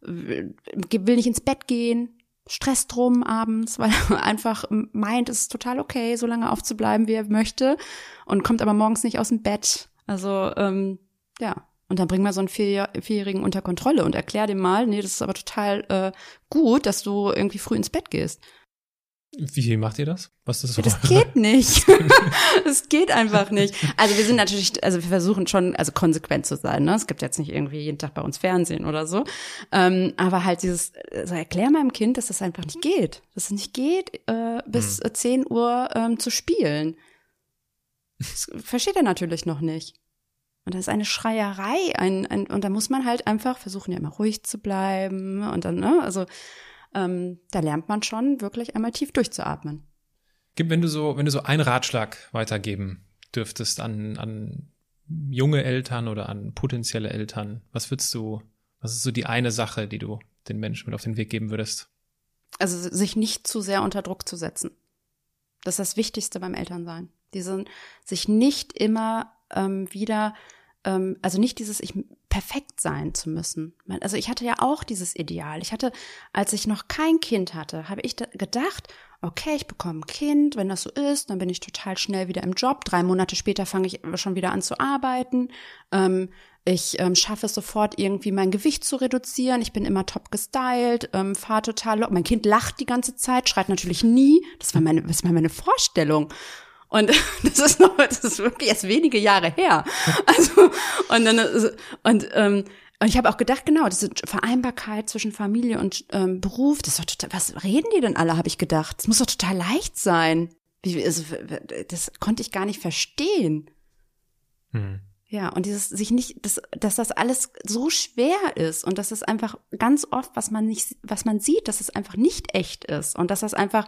will nicht ins Bett gehen, Stress drum abends, <laughs> weil er einfach meint, es ist total okay, so lange aufzubleiben, wie er möchte und kommt aber morgens nicht aus dem Bett. Also ähm, ja, und dann bring mal so einen Vier Vierjährigen unter Kontrolle und erklär dem mal, nee, das ist aber total äh, gut, dass du irgendwie früh ins Bett gehst. Wie macht ihr das? Was ist das? Das geht nicht. <laughs> das geht einfach nicht. Also wir sind natürlich, also wir versuchen schon, also konsequent zu sein. Ne? Es gibt jetzt nicht irgendwie jeden Tag bei uns Fernsehen oder so. Ähm, aber halt dieses, also erklär meinem Kind, dass das einfach nicht geht. Dass es nicht geht, äh, bis hm. 10 Uhr ähm, zu spielen. Das <laughs> versteht er natürlich noch nicht. Und das ist eine Schreierei, ein, ein, und da muss man halt einfach versuchen, ja immer ruhig zu bleiben. Und dann, ne, also ähm, da lernt man schon wirklich einmal tief durchzuatmen. Wenn du so, wenn du so einen Ratschlag weitergeben dürftest an, an junge Eltern oder an potenzielle Eltern, was würdest du, was ist so die eine Sache, die du den Menschen mit auf den Weg geben würdest? Also sich nicht zu sehr unter Druck zu setzen. Das ist das Wichtigste beim Elternsein. Diese, sich nicht immer ähm, wieder ähm, also nicht dieses ich perfekt sein zu müssen. Also ich hatte ja auch dieses Ideal. Ich hatte, als ich noch kein Kind hatte, habe ich gedacht, okay, ich bekomme ein Kind, wenn das so ist, dann bin ich total schnell wieder im Job. Drei Monate später fange ich schon wieder an zu arbeiten. Ähm, ich ähm, schaffe es sofort irgendwie mein Gewicht zu reduzieren. Ich bin immer top gestylt, ähm, fahre total locker. Mein Kind lacht die ganze Zeit, schreit natürlich nie. Das war meine, das war meine Vorstellung. Und <laughs> das ist noch, das ist wirklich erst wenige Jahre her. Also, und dann, und, ähm, und ich habe auch gedacht, genau, diese Vereinbarkeit zwischen Familie und ähm, Beruf, das ist doch total, was reden die denn alle, habe ich gedacht. Das muss doch total leicht sein. Wie, also, das konnte ich gar nicht verstehen. Hm. Ja, und dieses sich nicht, dass, dass das alles so schwer ist und dass es einfach ganz oft, was man nicht, was man sieht, dass es einfach nicht echt ist und dass das einfach,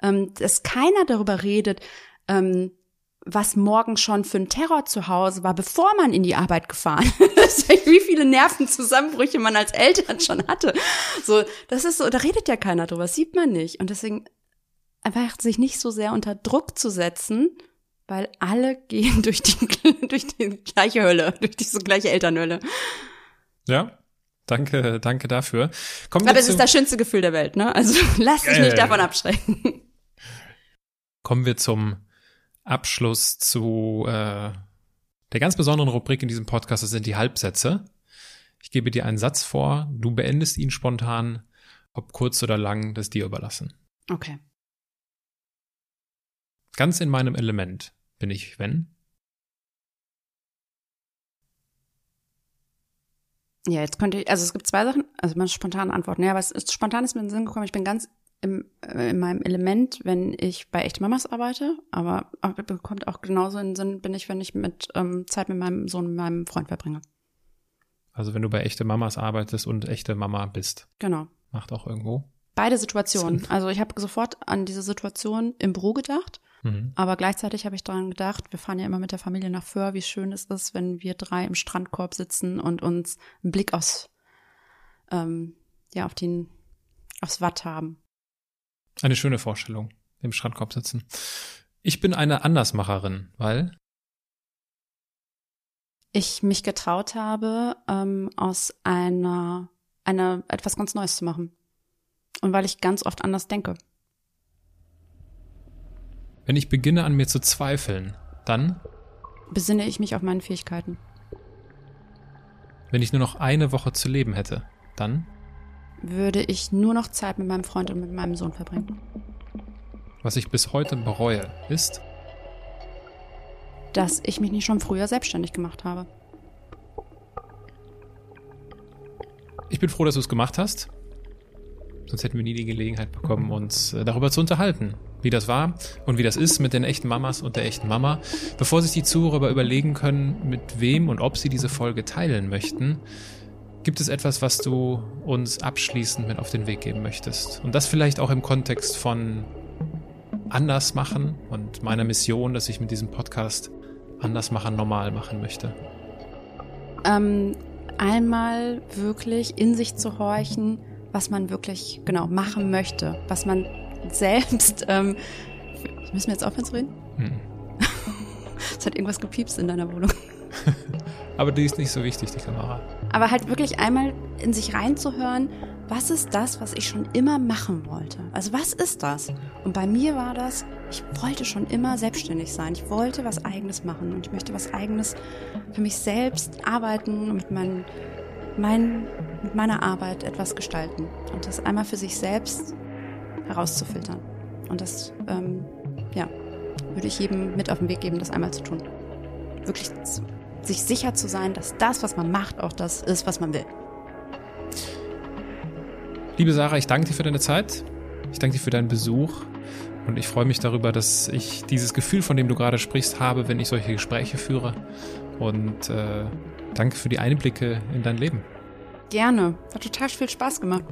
ähm, dass keiner darüber redet, ähm, was morgen schon für ein Terror zu Hause war, bevor man in die Arbeit gefahren <laughs> ist, wie viele Nervenzusammenbrüche man als Eltern schon hatte. So, das ist so, da redet ja keiner drüber, das sieht man nicht. Und deswegen einfach sich nicht so sehr unter Druck zu setzen, weil alle gehen <laughs> durch die, durch die gleiche Hölle, durch diese gleiche Elternhölle. Ja, danke, danke dafür. Kommen Aber es ist das schönste Gefühl der Welt, ne? Also <laughs> lass dich nicht davon abschrecken. Kommen wir zum Abschluss zu äh, der ganz besonderen Rubrik in diesem Podcast, das sind die Halbsätze. Ich gebe dir einen Satz vor, du beendest ihn spontan, ob kurz oder lang, das dir überlassen. Okay. Ganz in meinem Element bin ich, wenn? Ja, jetzt könnte ich, also es gibt zwei Sachen, also man spontan antworten. Ja, aber es ist spontan ist mir in den Sinn gekommen, ich bin ganz im, äh, in meinem Element, wenn ich bei echten Mamas arbeite, aber, aber bekommt auch genauso in den Sinn, bin ich, wenn ich mit ähm, Zeit mit meinem Sohn, mit meinem Freund verbringe. Also wenn du bei echte Mamas arbeitest und echte Mama bist. Genau. Macht auch irgendwo. Beide Situationen. Also ich habe sofort an diese Situation im Büro gedacht, mhm. aber gleichzeitig habe ich daran gedacht, wir fahren ja immer mit der Familie nach Föhr, wie schön es ist, wenn wir drei im Strandkorb sitzen und uns einen Blick aus, ähm, ja, auf den, aufs Watt haben. Eine schöne Vorstellung, im Strandkorb sitzen. Ich bin eine Andersmacherin, weil ich mich getraut habe, ähm, aus einer, einer etwas ganz Neues zu machen. Und weil ich ganz oft anders denke. Wenn ich beginne an mir zu zweifeln, dann besinne ich mich auf meine Fähigkeiten. Wenn ich nur noch eine Woche zu leben hätte, dann würde ich nur noch Zeit mit meinem Freund und mit meinem Sohn verbringen. Was ich bis heute bereue, ist, dass ich mich nicht schon früher selbstständig gemacht habe. Ich bin froh, dass du es gemacht hast. Sonst hätten wir nie die Gelegenheit bekommen, uns äh, darüber zu unterhalten, wie das war und wie das ist mit den echten Mamas und der echten Mama. Bevor sich die Zuhörer überlegen können, mit wem und ob sie diese Folge teilen möchten, Gibt es etwas, was du uns abschließend mit auf den Weg geben möchtest? Und das vielleicht auch im Kontext von anders machen und meiner Mission, dass ich mit diesem Podcast anders machen, normal machen möchte. Ähm, einmal wirklich in sich zu horchen, was man wirklich genau machen möchte, was man selbst. Ähm, müssen wir jetzt aufhören zu reden? Hm. <laughs> es hat irgendwas gepiepst in deiner Wohnung. <laughs> Aber die ist nicht so wichtig, die Kamera. Aber halt wirklich einmal in sich reinzuhören, was ist das, was ich schon immer machen wollte? Also was ist das? Und bei mir war das, ich wollte schon immer selbstständig sein. Ich wollte was eigenes machen und ich möchte was eigenes für mich selbst arbeiten und mit, mein, mein, mit meiner Arbeit etwas gestalten. Und das einmal für sich selbst herauszufiltern. Und das, ähm, ja, würde ich jedem mit auf den Weg geben, das einmal zu tun. Wirklich sich sicher zu sein, dass das, was man macht, auch das ist, was man will. Liebe Sarah, ich danke dir für deine Zeit. Ich danke dir für deinen Besuch. Und ich freue mich darüber, dass ich dieses Gefühl, von dem du gerade sprichst, habe, wenn ich solche Gespräche führe. Und äh, danke für die Einblicke in dein Leben. Gerne. Hat total viel Spaß gemacht.